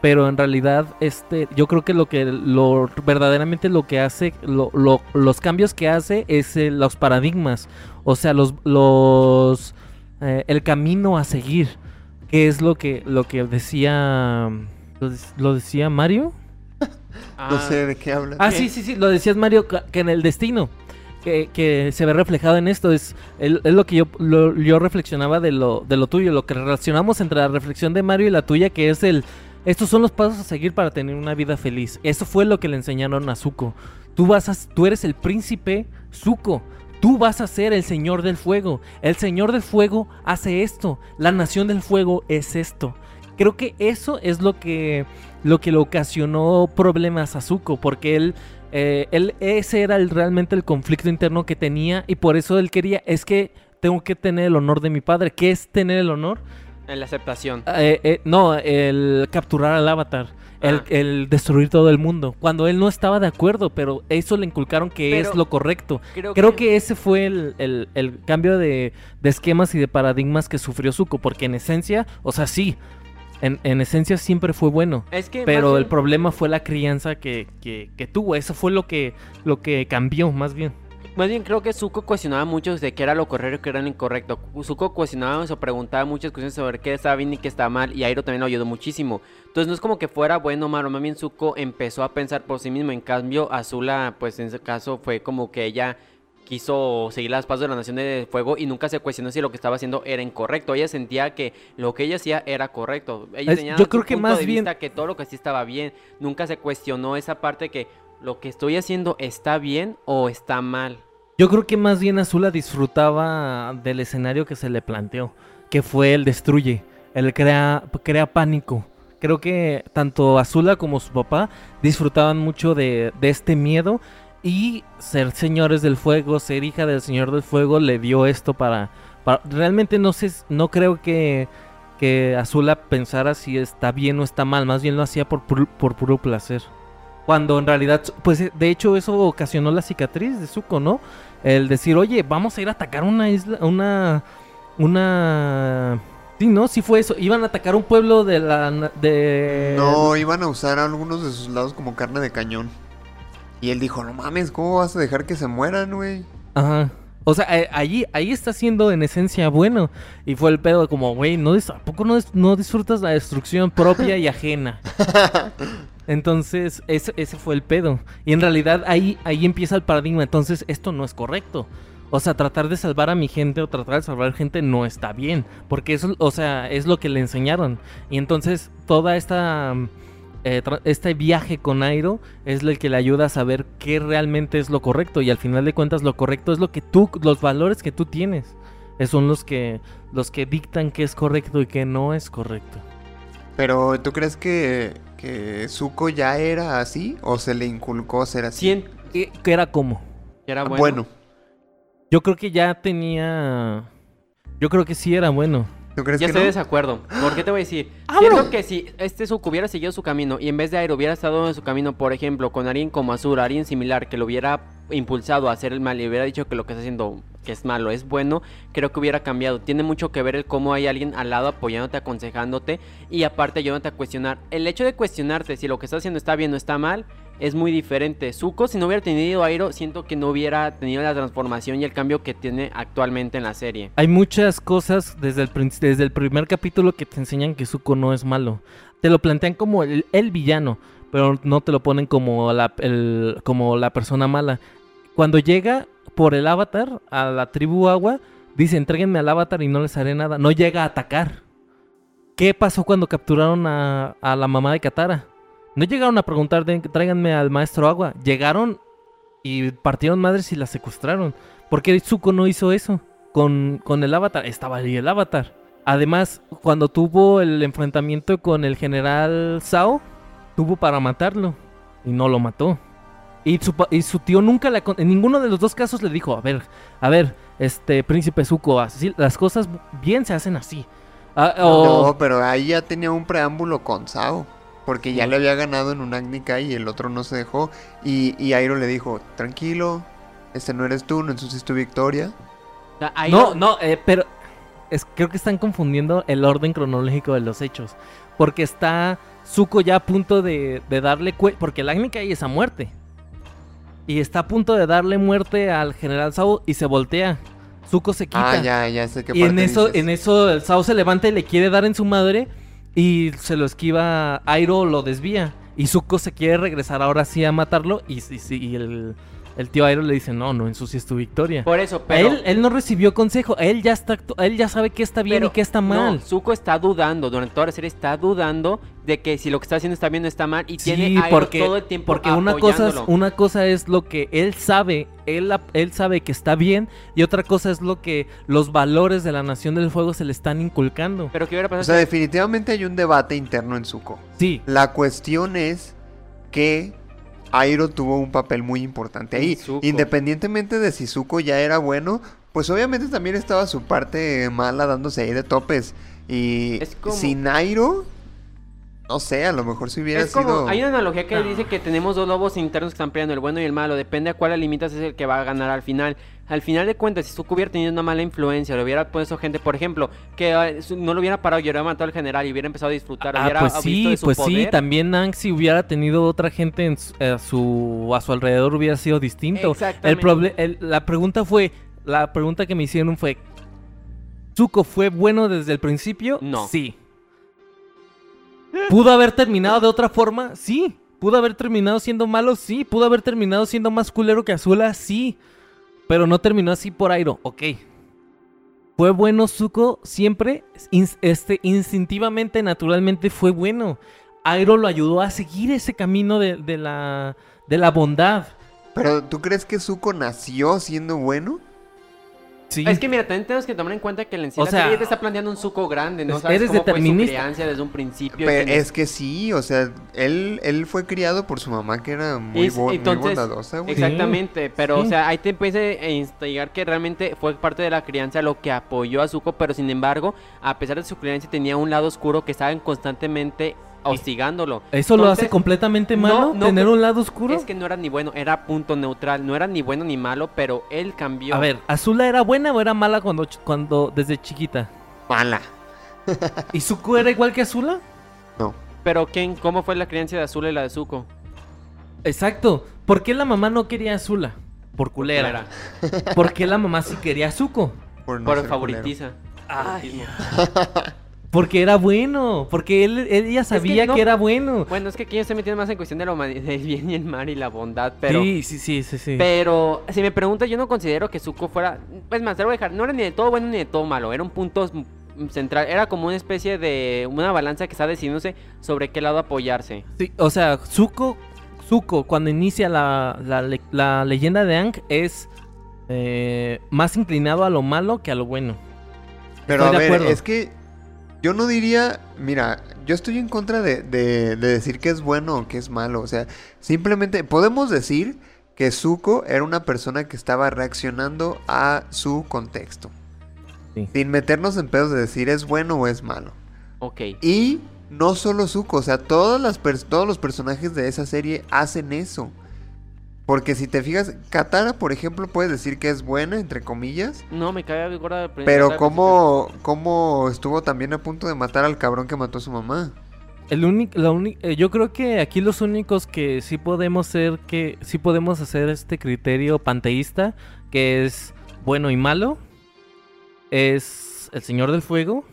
[SPEAKER 2] pero en realidad este yo creo que lo que lo verdaderamente lo que hace lo- lo- los cambios que hace es eh, los paradigmas o sea los los eh, el camino a seguir que es lo que lo que decía lo, dec- lo decía Mario
[SPEAKER 1] No sé de qué hablas.
[SPEAKER 2] ah sí sí sí lo decías Mario que en el destino que, se ve reflejado en esto es, es lo que yo, yo reflexionaba de lo, de lo tuyo, lo que relacionamos entre la reflexión de Mario y la tuya, que es el, estos son los pasos a seguir para tener una vida feliz. Eso fue lo que le enseñaron a Zuko. Tú, vas tú eres el príncipe Zuko. Tú vas a ser el señor del fuego. El señor del fuego hace esto. La nación del fuego es esto. Creo que eso es lo que, lo que le ocasionó problemas a Zuko, porque él, eh, él ese era el- realmente el conflicto interno que tenía y por eso él quería, es que tengo que tener el honor de mi padre. ¿Qué es tener el honor?
[SPEAKER 3] La aceptación.
[SPEAKER 2] Eh, eh, no, el capturar al avatar. El,
[SPEAKER 3] Ah.
[SPEAKER 2] el destruir todo el mundo. Cuando él no estaba de acuerdo, pero eso le inculcaron que
[SPEAKER 3] Pero-
[SPEAKER 2] es lo correcto.
[SPEAKER 3] Creo,
[SPEAKER 2] Creo que ese fue el, el- el cambio de, de esquemas y de paradigmas que sufrió Zuko. Porque en esencia, o sea, sí, en, en esencia siempre fue bueno.
[SPEAKER 3] Es que
[SPEAKER 2] Pero el
[SPEAKER 3] bien-
[SPEAKER 2] problema fue la crianza que, que, que tuvo. Eso fue lo que, lo que cambió, más bien.
[SPEAKER 3] Más bien creo que Zuko cuestionaba mucho de qué era lo correcto y qué era lo incorrecto. Zuko cuestionaba o preguntaba muchas cuestiones sobre qué estaba bien y qué estaba mal y Airo también lo ayudó muchísimo. Entonces no es como que fuera bueno o malo, más bien Zuko empezó a pensar por sí mismo. En cambio Azula pues en ese caso fue como que ella quiso seguir las pasos de la Nación de Fuego y nunca se cuestionó si lo que estaba haciendo era incorrecto. Ella sentía que lo que ella hacía era correcto. Ella tenía
[SPEAKER 2] yo creo que
[SPEAKER 3] punto
[SPEAKER 2] más
[SPEAKER 3] de
[SPEAKER 2] bien-
[SPEAKER 3] vista que todo lo que sí estaba bien. Nunca se cuestionó esa parte que lo que estoy haciendo está bien o está mal.
[SPEAKER 2] Yo creo que más bien Azula disfrutaba del escenario que se le planteó, que fue el destruye, el crea, crea pánico. Creo que tanto Azula como su papá disfrutaban mucho de, de este miedo y ser señores del fuego, ser hija del señor del fuego le dio esto para... realmente no sé, no creo que, que Azula pensara si está bien o está mal, más bien lo hacía por, por puro placer. Cuando en realidad, pues de hecho eso ocasionó la cicatriz de Zuko, ¿no? El decir, oye, vamos a ir a atacar una isla, una, una... Sí, ¿no? Sí fue eso. Iban a atacar un pueblo de la... De...
[SPEAKER 1] No, iban a usar algunos de sus lados como carne de cañón. Y él dijo, no mames, ¿cómo vas a dejar que se mueran, güey?
[SPEAKER 2] Ajá. O sea, eh, allí, ahí está siendo en esencia bueno. Y fue el pedo como, güey, ¿no ¿a poco no, no disfrutas la destrucción propia y ajena? Entonces, ese, ese fue el pedo. Y en realidad ahí, ahí empieza el paradigma. Entonces, esto no es correcto. O sea, tratar de salvar a mi gente o tratar de salvar gente no está bien. Porque eso, o sea, es lo que le enseñaron. Y entonces, toda esta. Eh, este viaje con Airo es el que le ayuda a saber qué realmente es lo correcto. Y al final de cuentas, lo correcto es lo que tú, los valores que tú tienes. eh, Son los que, los que dictan qué es correcto y qué no es correcto.
[SPEAKER 1] Pero, ¿tú crees que, que Zuko ya era así? ¿O se le inculcó ser así?
[SPEAKER 3] Cien-
[SPEAKER 2] ¿Qué, era como?
[SPEAKER 3] que era
[SPEAKER 1] Ah,
[SPEAKER 3] bueno.
[SPEAKER 1] bueno.
[SPEAKER 2] Yo creo que ya tenía. Yo creo que sí era bueno.
[SPEAKER 1] ¿Tú crees
[SPEAKER 3] Ya
[SPEAKER 1] que
[SPEAKER 3] estoy
[SPEAKER 1] no?
[SPEAKER 3] de desacuerdo. ¿Por qué te voy a decir?
[SPEAKER 2] ¡Abro!
[SPEAKER 3] Siento que si este Zuko hubiera seguido su camino y en vez de Airo hubiera estado en su camino, por ejemplo, con alguien como Azur, alguien similar que lo hubiera impulsado a hacer el mal y hubiera dicho que lo que está haciendo que es malo es bueno, creo que hubiera cambiado. Tiene mucho que ver el cómo hay alguien al lado apoyándote, aconsejándote y aparte ayudándote a cuestionar. El hecho de cuestionarte si lo que estás haciendo está bien o está mal es muy diferente. Zuko, si no hubiera tenido Airo, siento que no hubiera tenido la transformación y el cambio que tiene actualmente en la serie.
[SPEAKER 2] Hay muchas cosas desde el, desde el primer capítulo que te enseñan que Zuko no es malo. Te lo plantean como el, el villano, pero no te lo ponen como la, el- como la persona mala. Cuando llega por el avatar a la tribu agua, dice entréguenme al avatar y no les haré nada. No llega a atacar. ¿Qué pasó cuando capturaron a, a la mamá de Katara? No llegaron a preguntar tráiganme al maestro agua. Llegaron y partieron madres y la secuestraron. ¿Por qué Zuko no hizo eso? Con, con el avatar. Estaba ahí el avatar. Además, cuando tuvo el enfrentamiento con el general Sao, tuvo para matarlo. Y no lo mató. Y su, pa- y su tío nunca le... acon- En ninguno de los dos casos le dijo, a ver, a ver, este príncipe Zuko, así, las cosas bien se hacen así. Ah,
[SPEAKER 1] No, pero ahí ya tenía un preámbulo con Sao. Porque ya le había ganado en un Agnica y el otro no se dejó. Y, y Airo le dijo, tranquilo, este no eres tú, no ensucies tu victoria.
[SPEAKER 2] No, no, eh, pero es, creo que están confundiendo el orden cronológico de los hechos. Porque está Zuko ya a punto de, de darle. Porque el Agni cae es a muerte. Y está a punto de darle muerte al general Sao y se voltea. Zuko se quita.
[SPEAKER 1] Ah, ya, ya sé qué
[SPEAKER 2] y en eso,
[SPEAKER 1] dices.
[SPEAKER 2] en eso el Sao se levanta y le quiere dar en su madre. Y se lo esquiva. Airo lo desvía. Y Zuko se quiere regresar ahora sí a matarlo. Y, y- y- el, el tío Airo le dice: No, no ensucies tu victoria.
[SPEAKER 3] Por eso, pero...
[SPEAKER 2] él, él no recibió consejo. Él ya está, él ya sabe qué está bien
[SPEAKER 3] pero
[SPEAKER 2] y qué está mal.
[SPEAKER 3] No, Zuko está dudando, durante toda la serie está dudando de que si lo que está haciendo está bien o está mal y tiene
[SPEAKER 2] Sí,
[SPEAKER 3] a Airo
[SPEAKER 2] porque,
[SPEAKER 3] todo el tiempo
[SPEAKER 2] porque una cosa, es, una cosa es lo que él sabe, él, él sabe que está bien, y otra cosa es lo que los valores de la Nación del Fuego se le están inculcando.
[SPEAKER 3] Pero ¿qué hubiera
[SPEAKER 1] O
[SPEAKER 3] pasado
[SPEAKER 1] sea,
[SPEAKER 3] si-
[SPEAKER 1] definitivamente hay un debate interno en Zuko.
[SPEAKER 2] Sí,
[SPEAKER 1] La cuestión es que Airo tuvo un papel muy importante ahí. Independientemente de si Zuko ya era bueno, pues obviamente también estaba su parte mala dándose ahí de topes. Y
[SPEAKER 3] como-
[SPEAKER 1] sin Airo, no sé, a lo mejor si hubiera
[SPEAKER 3] Es como,
[SPEAKER 1] sido...
[SPEAKER 3] hay una analogía que
[SPEAKER 2] No.
[SPEAKER 3] dice que tenemos dos lobos internos que están peleando, el bueno y el malo. Depende a cuál limitas es el que va a ganar al final. Al final de cuentas, si Zuko hubiera tenido una mala influencia, le hubiera puesto gente, por ejemplo, que su- no lo hubiera parado y hubiera matado al general y hubiera empezado a disfrutar,
[SPEAKER 2] ah,
[SPEAKER 3] hubiera
[SPEAKER 2] pues
[SPEAKER 3] visto
[SPEAKER 2] sí,
[SPEAKER 3] de su
[SPEAKER 2] pues sí, también Aang si hubiera tenido otra gente en su- a, su, a su alrededor hubiera sido distinto. El
[SPEAKER 3] Exactamente.
[SPEAKER 2] el- la pregunta fue, la pregunta que me hicieron fue, ¿Zuko fue bueno desde el principio?
[SPEAKER 3] No.
[SPEAKER 2] Sí. ¿Pudo haber terminado de otra forma? Sí. ¿Pudo haber terminado siendo malo? Sí. ¿Pudo haber terminado siendo más culero que Azula? Sí. Pero no terminó así por Airo. Ok. ¿Fue bueno Zuko siempre? Este, instintivamente, naturalmente fue bueno. Airo lo ayudó a seguir ese camino de, de la, de la bondad.
[SPEAKER 1] Pero ¿tú crees que Zuko nació siendo bueno?
[SPEAKER 2] Sí.
[SPEAKER 3] Es que mira, también tenemos que tomar en cuenta que en sí
[SPEAKER 2] O
[SPEAKER 3] la
[SPEAKER 2] sea,
[SPEAKER 3] serie te está planteando un Zuko grande, ¿no?
[SPEAKER 2] es-
[SPEAKER 3] Sabes
[SPEAKER 2] eres
[SPEAKER 3] cómo fue su crianza desde un principio.
[SPEAKER 1] Pero es que sí, o sea, él, él fue criado por su mamá que era muy,
[SPEAKER 3] Es-
[SPEAKER 1] bo- muy bondadosa, güey.
[SPEAKER 3] Exactamente, pero o sea, ahí te empieza a instigar que realmente fue parte de la crianza lo que apoyó a Zuko, pero sin embargo, a pesar de su crianza tenía un lado oscuro que estaban constantemente hostigándolo.
[SPEAKER 2] ¿Eso lo hace completamente malo?
[SPEAKER 3] no,
[SPEAKER 2] ¿Tener un lado oscuro?
[SPEAKER 3] Es que no era ni bueno, era punto neutral, no era ni bueno ni malo, pero él cambió.
[SPEAKER 2] A ver, ¿Azula era buena o era mala cuando, cuando desde chiquita?
[SPEAKER 1] Mala.
[SPEAKER 2] ¿Y Zuko era igual que Azula?
[SPEAKER 1] No.
[SPEAKER 3] Pero ¿quién, ¿cómo fue la crianza de Azul y la de Zuko?
[SPEAKER 2] Exacto. ¿Por qué la mamá no quería a Azula? Por culera. ¿Por qué la mamá sí quería a Zuko?
[SPEAKER 1] Por, no
[SPEAKER 3] Por
[SPEAKER 1] ser
[SPEAKER 3] favoritiza.
[SPEAKER 2] Ay. Porque era bueno. Porque él, ella sabía que,
[SPEAKER 3] no-
[SPEAKER 2] era bueno.
[SPEAKER 3] Bueno, es que aquí ya se metiendo más en cuestión de la humanidad, del bien y el mal y la bondad, pero...
[SPEAKER 2] Sí, sí, sí, sí, sí.
[SPEAKER 3] Pero si me preguntas, yo no considero que Zuko fuera. Pues más, te lo voy a dejar. No era ni de todo bueno ni de todo malo. Era un punto central. Era como una especie de. Una balanza que está decidiéndose sobre qué lado apoyarse.
[SPEAKER 2] Sí, o sea, Zuko, Zuko cuando inicia la, la le- la leyenda de Aang es eh, más inclinado a lo malo que a lo bueno.
[SPEAKER 1] Pero
[SPEAKER 2] Estoy
[SPEAKER 1] a
[SPEAKER 2] de
[SPEAKER 1] ver,
[SPEAKER 2] acuerdo.
[SPEAKER 1] es que yo no diría, mira, yo estoy en contra de, de- de decir que es bueno o que es malo. O sea, simplemente podemos decir que Zuko era una persona que estaba reaccionando a su contexto.
[SPEAKER 2] Sí.
[SPEAKER 1] Sin meternos en pedos de decir es bueno o es malo.
[SPEAKER 3] Ok.
[SPEAKER 1] Y no solo Zuko, o sea, todas las todos los personajes de esa serie hacen eso. Porque si te fijas, Katara, por ejemplo, puedes decir que es buena, entre comillas.
[SPEAKER 3] No, me cae gorda. prin-
[SPEAKER 1] Pero cómo, cómo estuvo también a punto de matar al cabrón que mató a su mamá.
[SPEAKER 2] El único, la uni- eh, yo creo que aquí los únicos que sí podemos ser que sí podemos hacer este criterio panteísta que es bueno y malo es el Señor del Fuego,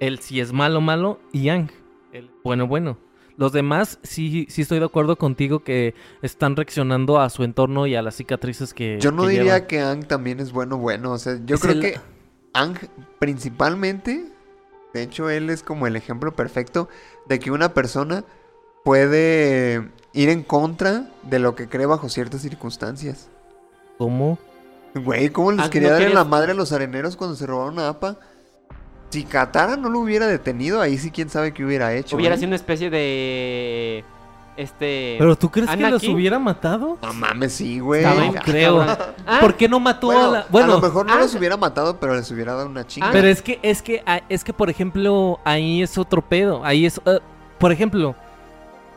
[SPEAKER 2] el si es malo malo y Yang, el bueno bueno. Los demás sí sí estoy de acuerdo contigo que están reaccionando a su entorno y a las cicatrices que
[SPEAKER 1] Yo no
[SPEAKER 2] que
[SPEAKER 1] diría
[SPEAKER 2] llevan.
[SPEAKER 1] que Ang también es bueno, bueno. O sea, yo
[SPEAKER 2] Es
[SPEAKER 1] creo
[SPEAKER 2] el-
[SPEAKER 1] que Ang principalmente, de hecho, él es como el ejemplo perfecto de que una persona puede ir en contra de lo que cree bajo ciertas circunstancias.
[SPEAKER 2] ¿Cómo?
[SPEAKER 1] Güey, ¿cómo les
[SPEAKER 3] Ang,
[SPEAKER 1] quería
[SPEAKER 3] ¿no
[SPEAKER 1] dar en la madre a los areneros cuando se robaron a APA? Si Katara no lo hubiera detenido, ahí sí quién sabe qué hubiera hecho.
[SPEAKER 3] Hubiera
[SPEAKER 1] ¿eh?
[SPEAKER 3] sido una especie de. Este.
[SPEAKER 2] ¿Pero tú crees que los hubiera matado?
[SPEAKER 1] No mames, sí, güey.
[SPEAKER 3] Estaba
[SPEAKER 2] No
[SPEAKER 3] en-
[SPEAKER 2] creo.
[SPEAKER 3] Ah,
[SPEAKER 2] ¿Por qué no mató
[SPEAKER 1] Bueno,
[SPEAKER 2] a la
[SPEAKER 1] a lo mejor no
[SPEAKER 3] ah,
[SPEAKER 1] los hubiera matado, pero les hubiera dado una chinga.
[SPEAKER 2] Pero es que, es que, ah, es que, por ejemplo, ahí es otro pedo. Ahí es, por ejemplo,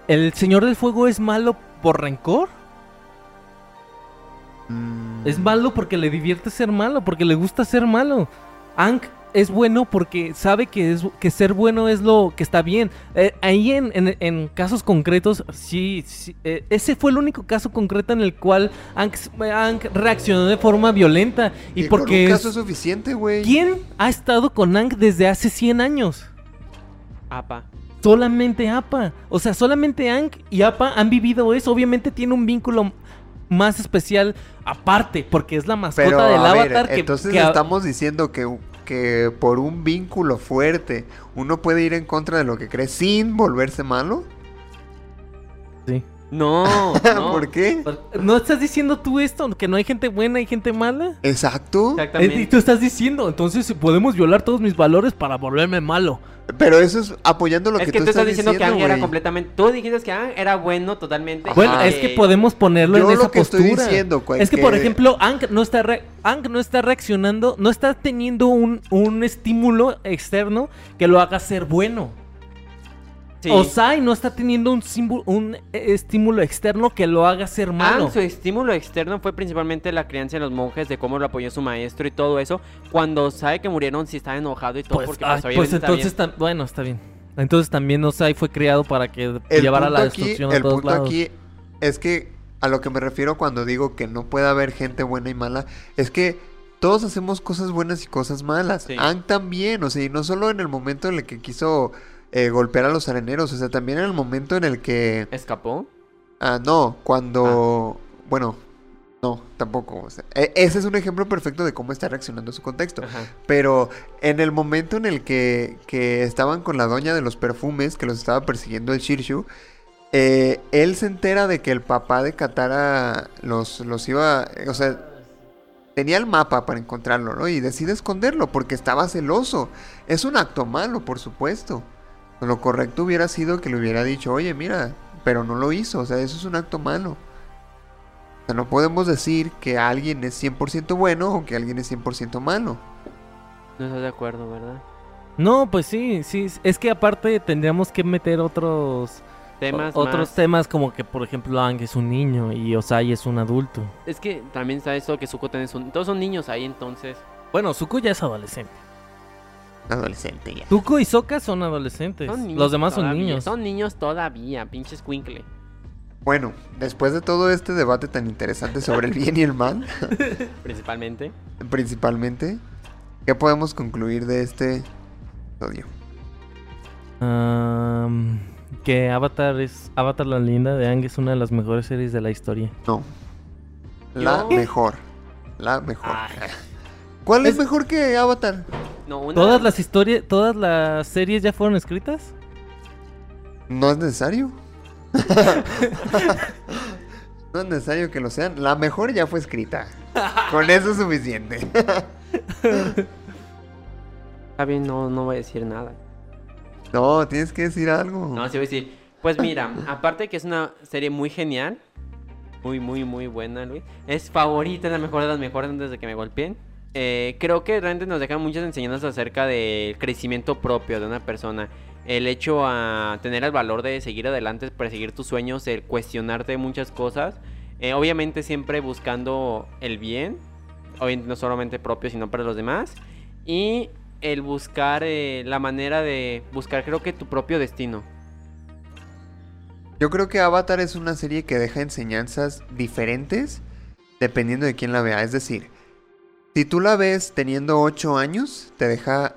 [SPEAKER 2] ¿el Señor del Fuego es malo por rencor?
[SPEAKER 1] Mm,
[SPEAKER 2] Es malo porque le divierte ser malo, porque le gusta ser malo. Aang es bueno porque sabe que, es, que ser bueno es lo que está bien. Eh, ahí en, en- en casos concretos, sí, sí, eh, ese fue el único caso concreto en el cual Hank, Hank reaccionó de forma violenta. Y,
[SPEAKER 1] Y con
[SPEAKER 2] porque...
[SPEAKER 1] un caso
[SPEAKER 2] es-
[SPEAKER 1] suficiente, güey.
[SPEAKER 2] ¿Quién ha estado con Hank desde hace 100 años?
[SPEAKER 3] Apa.
[SPEAKER 2] Solamente Appa. O sea, solamente Hank y Appa han vivido eso. Obviamente tiene un vínculo más especial aparte, porque es la mascota
[SPEAKER 1] Pero,
[SPEAKER 2] del
[SPEAKER 1] a ver,
[SPEAKER 2] avatar que,
[SPEAKER 1] entonces
[SPEAKER 2] que-
[SPEAKER 1] estamos diciendo que, que por un vínculo fuerte uno puede ir en contra de lo que cree sin volverse malo.
[SPEAKER 3] No, no.
[SPEAKER 1] ¿Por qué?
[SPEAKER 2] ¿No estás diciendo tú esto? ¿Que no hay gente buena y gente mala?
[SPEAKER 1] Exacto.
[SPEAKER 3] Exactamente.
[SPEAKER 2] Y tú estás diciendo, entonces podemos violar todos mis valores para volverme malo.
[SPEAKER 1] Pero eso es apoyando lo
[SPEAKER 3] es
[SPEAKER 1] que,
[SPEAKER 3] que tú estás diciendo, que Ang era completamente. Tú dijiste que Ang era bueno totalmente.
[SPEAKER 2] Bueno,
[SPEAKER 1] Ajá.
[SPEAKER 2] es que podemos ponerlo
[SPEAKER 1] Yo
[SPEAKER 2] en
[SPEAKER 1] lo
[SPEAKER 2] esa
[SPEAKER 1] que estoy
[SPEAKER 2] postura.
[SPEAKER 1] diciendo, cual-
[SPEAKER 2] es que, por ejemplo, Hank no está re- no está reaccionando, no está teniendo un, un estímulo externo que lo haga ser bueno.
[SPEAKER 3] Sí.
[SPEAKER 2] Osai no está teniendo un, símbolo- un estímulo externo que lo haga ser malo.
[SPEAKER 3] Ang, su estímulo externo fue principalmente la crianza de los monjes, de cómo lo apoyó su maestro y todo eso. Cuando sabe que murieron, sí estaba enojado y todo,
[SPEAKER 2] Pues,
[SPEAKER 3] porque
[SPEAKER 2] ah,
[SPEAKER 3] pues,
[SPEAKER 2] pues
[SPEAKER 3] obviamente está
[SPEAKER 2] entonces,
[SPEAKER 3] bien.
[SPEAKER 2] tam- bueno, está bien. Entonces también Osai fue criado para que
[SPEAKER 1] El
[SPEAKER 2] llevara la
[SPEAKER 1] aquí-
[SPEAKER 2] destrucción a
[SPEAKER 1] el
[SPEAKER 2] todos
[SPEAKER 1] punto
[SPEAKER 2] lados.
[SPEAKER 1] aquí es que a lo que me refiero cuando digo que no puede haber gente buena y mala, es que todos hacemos cosas buenas y cosas malas.
[SPEAKER 3] Sí.
[SPEAKER 1] Ang también, o sea, y no solo en el momento en el que quiso eh, golpear a los areneros, o sea, también en el momento en el que...
[SPEAKER 3] ¿Escapó?
[SPEAKER 1] Ah, no, cuando... Bueno, no, tampoco. o sea, e- ese es un ejemplo perfecto de cómo está reaccionando su contexto.
[SPEAKER 3] Ajá.
[SPEAKER 1] Pero en el momento en el que, que estaban con la doña de los perfumes, que los estaba persiguiendo el Shirshu, eh, él se entera de que el papá de Katara los, los iba... O sea, tenía el mapa para encontrarlo, ¿no? Y decide esconderlo porque estaba celoso. Es un acto malo, por supuesto. Lo correcto hubiera sido que le hubiera dicho, oye, mira, pero no lo hizo. O sea, eso es un acto malo. O sea, no podemos decir que alguien es 100% bueno o que alguien es 100% malo.
[SPEAKER 3] No estás de acuerdo, ¿verdad?
[SPEAKER 2] No, pues sí, sí. Es que aparte tendríamos que meter otros
[SPEAKER 3] Temas
[SPEAKER 2] o- otros
[SPEAKER 3] más-
[SPEAKER 2] temas como que, por ejemplo, Ang es un niño y Osai es un adulto.
[SPEAKER 3] Es que también está eso que Zuko tiene un... Todos son niños ahí, entonces...
[SPEAKER 2] Bueno, Zuko ya es adolescente.
[SPEAKER 1] Adolescente ya.
[SPEAKER 2] Zuko y Sokka son adolescentes.
[SPEAKER 3] Son niños
[SPEAKER 2] Los demás son niños.
[SPEAKER 3] Son niños todavía, pinches Quinkle.
[SPEAKER 1] Bueno, después de todo este debate tan interesante sobre el bien y el mal,
[SPEAKER 3] Principalmente.
[SPEAKER 1] principalmente, ¿qué podemos concluir de este episodio?
[SPEAKER 2] Que Avatar es Avatar la linda de Ang es una de las mejores series de la historia.
[SPEAKER 1] No. La
[SPEAKER 3] Yo-
[SPEAKER 1] mejor. La mejor.
[SPEAKER 2] Ay.
[SPEAKER 1] ¿Cuál es,
[SPEAKER 2] Es-
[SPEAKER 1] mejor que Avatar?
[SPEAKER 3] No, una...
[SPEAKER 2] ¿Todas las historias, todas las series ya fueron escritas?
[SPEAKER 1] No es necesario. no es necesario que lo sean. La mejor ya fue escrita. Con eso es suficiente.
[SPEAKER 3] Está bien, no, no voy a decir nada.
[SPEAKER 1] no, tienes que decir algo.
[SPEAKER 3] No, sí voy a decir. Pues mira, aparte que es una serie muy genial. Muy, muy, muy buena, Luis. Es favorita, es la mejor de las mejores antes de que me golpeen. Eh, creo que realmente nos deja muchas enseñanzas acerca del crecimiento propio de una persona. El hecho a tener el valor de seguir adelante, perseguir tus sueños, el cuestionarte muchas cosas. Eh, obviamente siempre buscando el bien. Obviamente no solamente propio, sino para los demás. Y el buscar eh, la manera de buscar creo que tu propio destino.
[SPEAKER 1] Yo creo que Avatar es una serie que deja enseñanzas diferentes dependiendo de quién la vea. Es decir, si tú la ves teniendo 8 años, te deja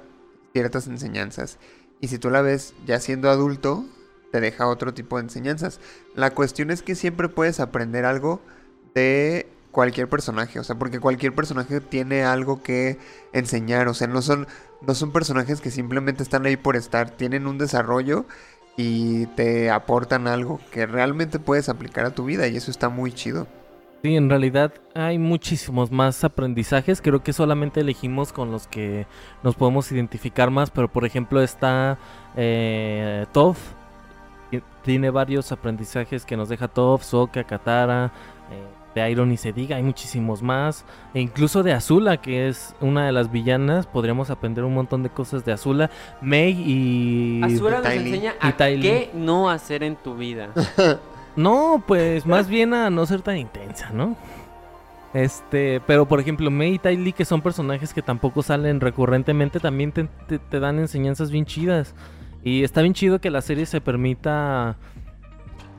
[SPEAKER 1] ciertas enseñanzas. Y si tú la ves ya siendo adulto, te deja otro tipo de enseñanzas. La cuestión es que siempre puedes aprender algo de cualquier personaje. O sea, porque cualquier personaje tiene algo que enseñar. O sea, no son, no son personajes que simplemente están ahí por estar. Tienen un desarrollo y te aportan algo que realmente puedes aplicar a tu vida. Y eso está muy chido.
[SPEAKER 2] Sí, en realidad hay muchísimos más aprendizajes. Creo que solamente elegimos con los que nos podemos identificar más. Pero por ejemplo está eh, Toph. que Tiene varios aprendizajes que nos deja Toph, Sokka, Katara. eh, de Iron ni se diga, hay muchísimos más. E incluso de Azula, que es una de las villanas. Podríamos aprender un montón de cosas de Azula. Meg y...
[SPEAKER 3] Azura nos enseña
[SPEAKER 2] Y
[SPEAKER 3] a qué no hacer en tu vida.
[SPEAKER 2] No, pues más bien a no ser tan intensa, ¿no? Este, pero por ejemplo, Mei y Tai que son personajes que tampoco salen recurrentemente, también te dan enseñanzas bien chidas. Y está bien chido que la serie se permita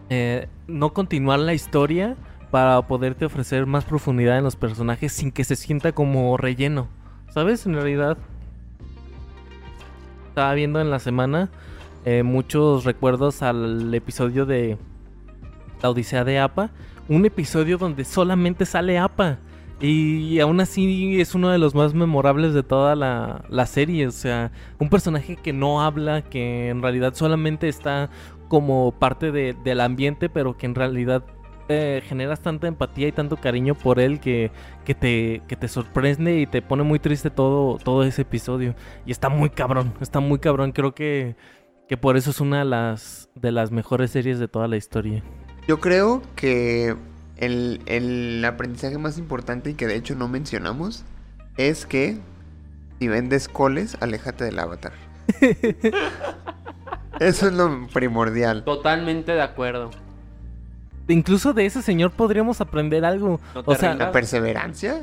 [SPEAKER 2] eh, no continuar la historia para poderte ofrecer más profundidad en los personajes sin que se sienta como relleno. ¿Sabes? En realidad. Estaba viendo en la semana eh, muchos recuerdos al episodio de La Odisea de Apa. Un episodio donde solamente sale Apa. Y aún así es uno de los más memorables de toda la, la serie. O sea, un personaje que no habla, que en realidad solamente está como parte de- del ambiente, pero que en realidad eh, generas tanta empatía y tanto cariño por él que, que, te, que te sorprende y te pone muy triste todo, todo ese episodio. Y está muy cabrón, está muy cabrón. Creo que, que por eso es una de las, de las mejores series de toda la historia.
[SPEAKER 1] Yo creo que el, el aprendizaje más importante y que de hecho no mencionamos es que si vendes coles, aléjate del avatar. Eso es lo primordial.
[SPEAKER 3] Totalmente de acuerdo.
[SPEAKER 2] Incluso de ese señor podríamos aprender algo.
[SPEAKER 3] No
[SPEAKER 2] O sea,
[SPEAKER 1] La perseverancia.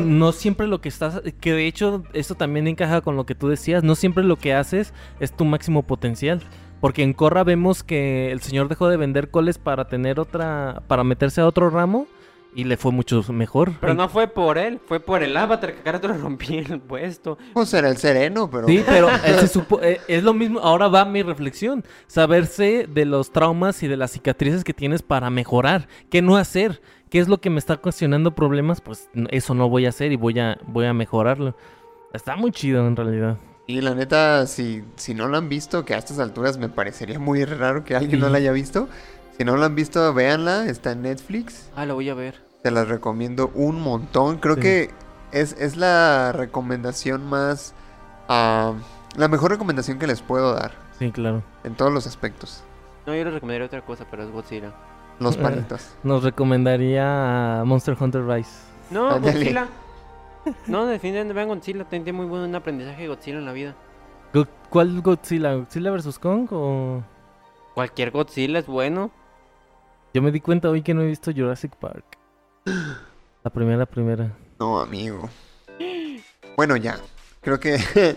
[SPEAKER 2] No siempre lo que estás, que de hecho eso también encaja con lo que tú decías, no siempre lo que haces es tu máximo potencial. Porque en Corra vemos que el señor dejó de vender coles para tener otra, para meterse a otro ramo y le fue mucho mejor.
[SPEAKER 3] Pero no fue por él, fue por el avatar que cada rato le rompía el puesto.
[SPEAKER 1] Pues era el sereno, pero.
[SPEAKER 2] Sí, pero se supo- eh, es lo mismo. Ahora va mi reflexión. Saberse de los traumas y de las cicatrices que tienes para mejorar. ¿Qué no hacer? ¿Qué es lo que me está ocasionando problemas? Pues eso no voy a hacer y voy a, voy a mejorarlo. Está muy chido en realidad.
[SPEAKER 1] Y la neta, si, si no lo han visto, que a estas alturas me parecería muy raro que alguien no la haya visto. Si no lo han visto, véanla. Está en Netflix.
[SPEAKER 3] Ah, lo voy a ver.
[SPEAKER 1] Te las recomiendo un montón. Creo
[SPEAKER 2] Sí.
[SPEAKER 1] que es, es la recomendación más... la mejor recomendación que les puedo dar.
[SPEAKER 2] Sí, claro.
[SPEAKER 1] En todos los aspectos.
[SPEAKER 3] No, yo les recomendaría otra cosa, pero es Godzilla.
[SPEAKER 1] Los
[SPEAKER 2] Eh.
[SPEAKER 1] palitos.
[SPEAKER 2] Nos recomendaría a Monster Hunter Rise.
[SPEAKER 3] No,
[SPEAKER 1] Ándale.
[SPEAKER 3] Godzilla. No, definitivamente vean Godzilla. Tiene muy buen aprendizaje de Godzilla en la vida.
[SPEAKER 2] Go- ¿Cuál Godzilla? ¿Godzilla vs. Kong o...?
[SPEAKER 3] Cualquier Godzilla es bueno.
[SPEAKER 2] Yo me di cuenta hoy que no he visto Jurassic Park. La primera, primera.
[SPEAKER 1] No, amigo. Bueno, ya. Creo que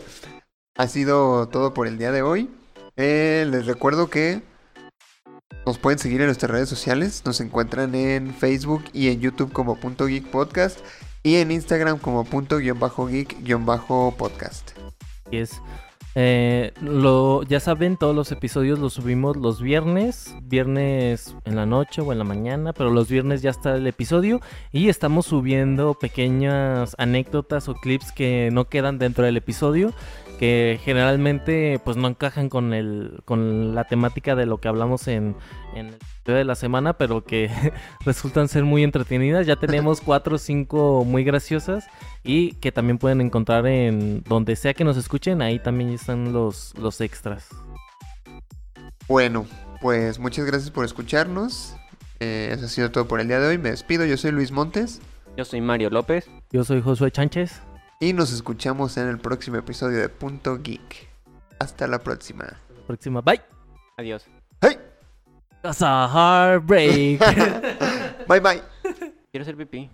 [SPEAKER 1] ha sido todo por el día de hoy. Eh, les recuerdo que nos pueden seguir en nuestras redes sociales. Nos encuentran en Facebook y en YouTube como punto geek podcast. Y en Instagram como punto guion bajo geek guion bajo podcast.
[SPEAKER 2] Eh, lo, ya saben, todos los episodios los subimos los viernes, viernes en la noche o en la mañana, pero los viernes ya está el episodio y estamos subiendo pequeñas anécdotas o clips que no quedan dentro del episodio, que generalmente pues no encajan con el con la temática de lo que hablamos en, en el episodio de la semana, pero que resultan ser muy entretenidas. Ya tenemos cuatro o cinco muy graciosas y que también pueden encontrar en donde sea que nos escuchen, ahí también están los, los extras.
[SPEAKER 1] Bueno, pues muchas gracias por escucharnos. Eh, eso ha sido todo por el día de hoy. Me despido. Yo soy Luis Montes.
[SPEAKER 3] Yo soy Mario López.
[SPEAKER 2] Yo soy Josué Chánchez.
[SPEAKER 1] Y nos escuchamos en el próximo episodio de Punto Geek. Hasta la próxima.
[SPEAKER 2] Próxima, bye.
[SPEAKER 3] Adiós.
[SPEAKER 1] ¡Hey!
[SPEAKER 2] That's a heartbreak.
[SPEAKER 1] Bye bye.
[SPEAKER 3] Quiero hacer pipí.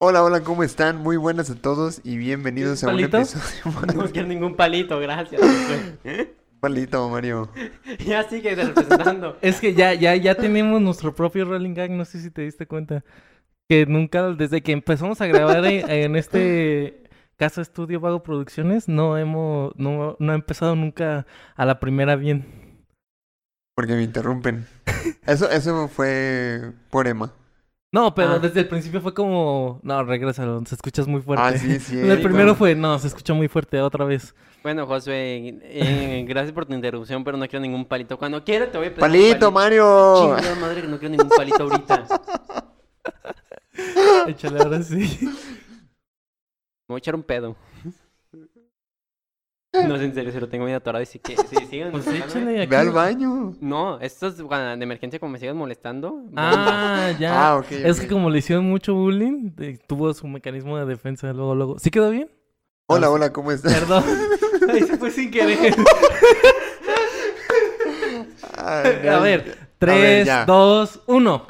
[SPEAKER 1] Hola, hola, ¿cómo están? Muy buenas a todos y bienvenidos a un
[SPEAKER 2] ¿Palito?
[SPEAKER 1] episodio más.
[SPEAKER 3] No quiero ningún palito, gracias.
[SPEAKER 1] Palito, Mario.
[SPEAKER 3] ya sigue representando.
[SPEAKER 2] es que ya, ya, ya tenemos nuestro propio rolling gag, no sé si te diste cuenta. Que nunca, desde que empezamos a grabar en, en este Casa Estudio Vago Producciones, no hemos, no, no ha empezado nunca a la primera bien.
[SPEAKER 1] Porque me interrumpen. Eso, eso fue por Emma.
[SPEAKER 2] No, pero
[SPEAKER 3] Ah.
[SPEAKER 2] desde el principio fue como, no, regrésalo, se escuchas muy fuerte.
[SPEAKER 1] Ah, sí, sí.
[SPEAKER 2] el primero fue, no, se escuchó muy fuerte otra vez.
[SPEAKER 3] Bueno, Josué, eh, gracias por tu interrupción, pero no quiero ningún palito. Cuando quiera te voy a pedir un
[SPEAKER 1] ¡Palito, Mario!
[SPEAKER 3] Chingada madre que no quiero ningún palito ahorita.
[SPEAKER 2] Échale ahora sí.
[SPEAKER 3] Me voy a echar un pedo. No, es en serio, se lo tengo bien atorado y si que si siguen
[SPEAKER 2] Pues
[SPEAKER 3] molestándome-
[SPEAKER 2] échale aquí.
[SPEAKER 1] Ve al baño.
[SPEAKER 3] No, esto es cuando de emergencia como me sigas molestando.
[SPEAKER 2] Ah, ya.
[SPEAKER 1] Ah, ok.
[SPEAKER 2] Es
[SPEAKER 1] ok.
[SPEAKER 2] que como le hicieron mucho bullying, eh, tuvo su mecanismo de defensa luego, luego. ¿Sí quedó bien?
[SPEAKER 1] Hola, hola, ¿cómo estás?
[SPEAKER 2] Perdón. Ahí se fue sin querer.
[SPEAKER 1] Ay,
[SPEAKER 2] A ver, 3,
[SPEAKER 1] ya.
[SPEAKER 2] 2, 1.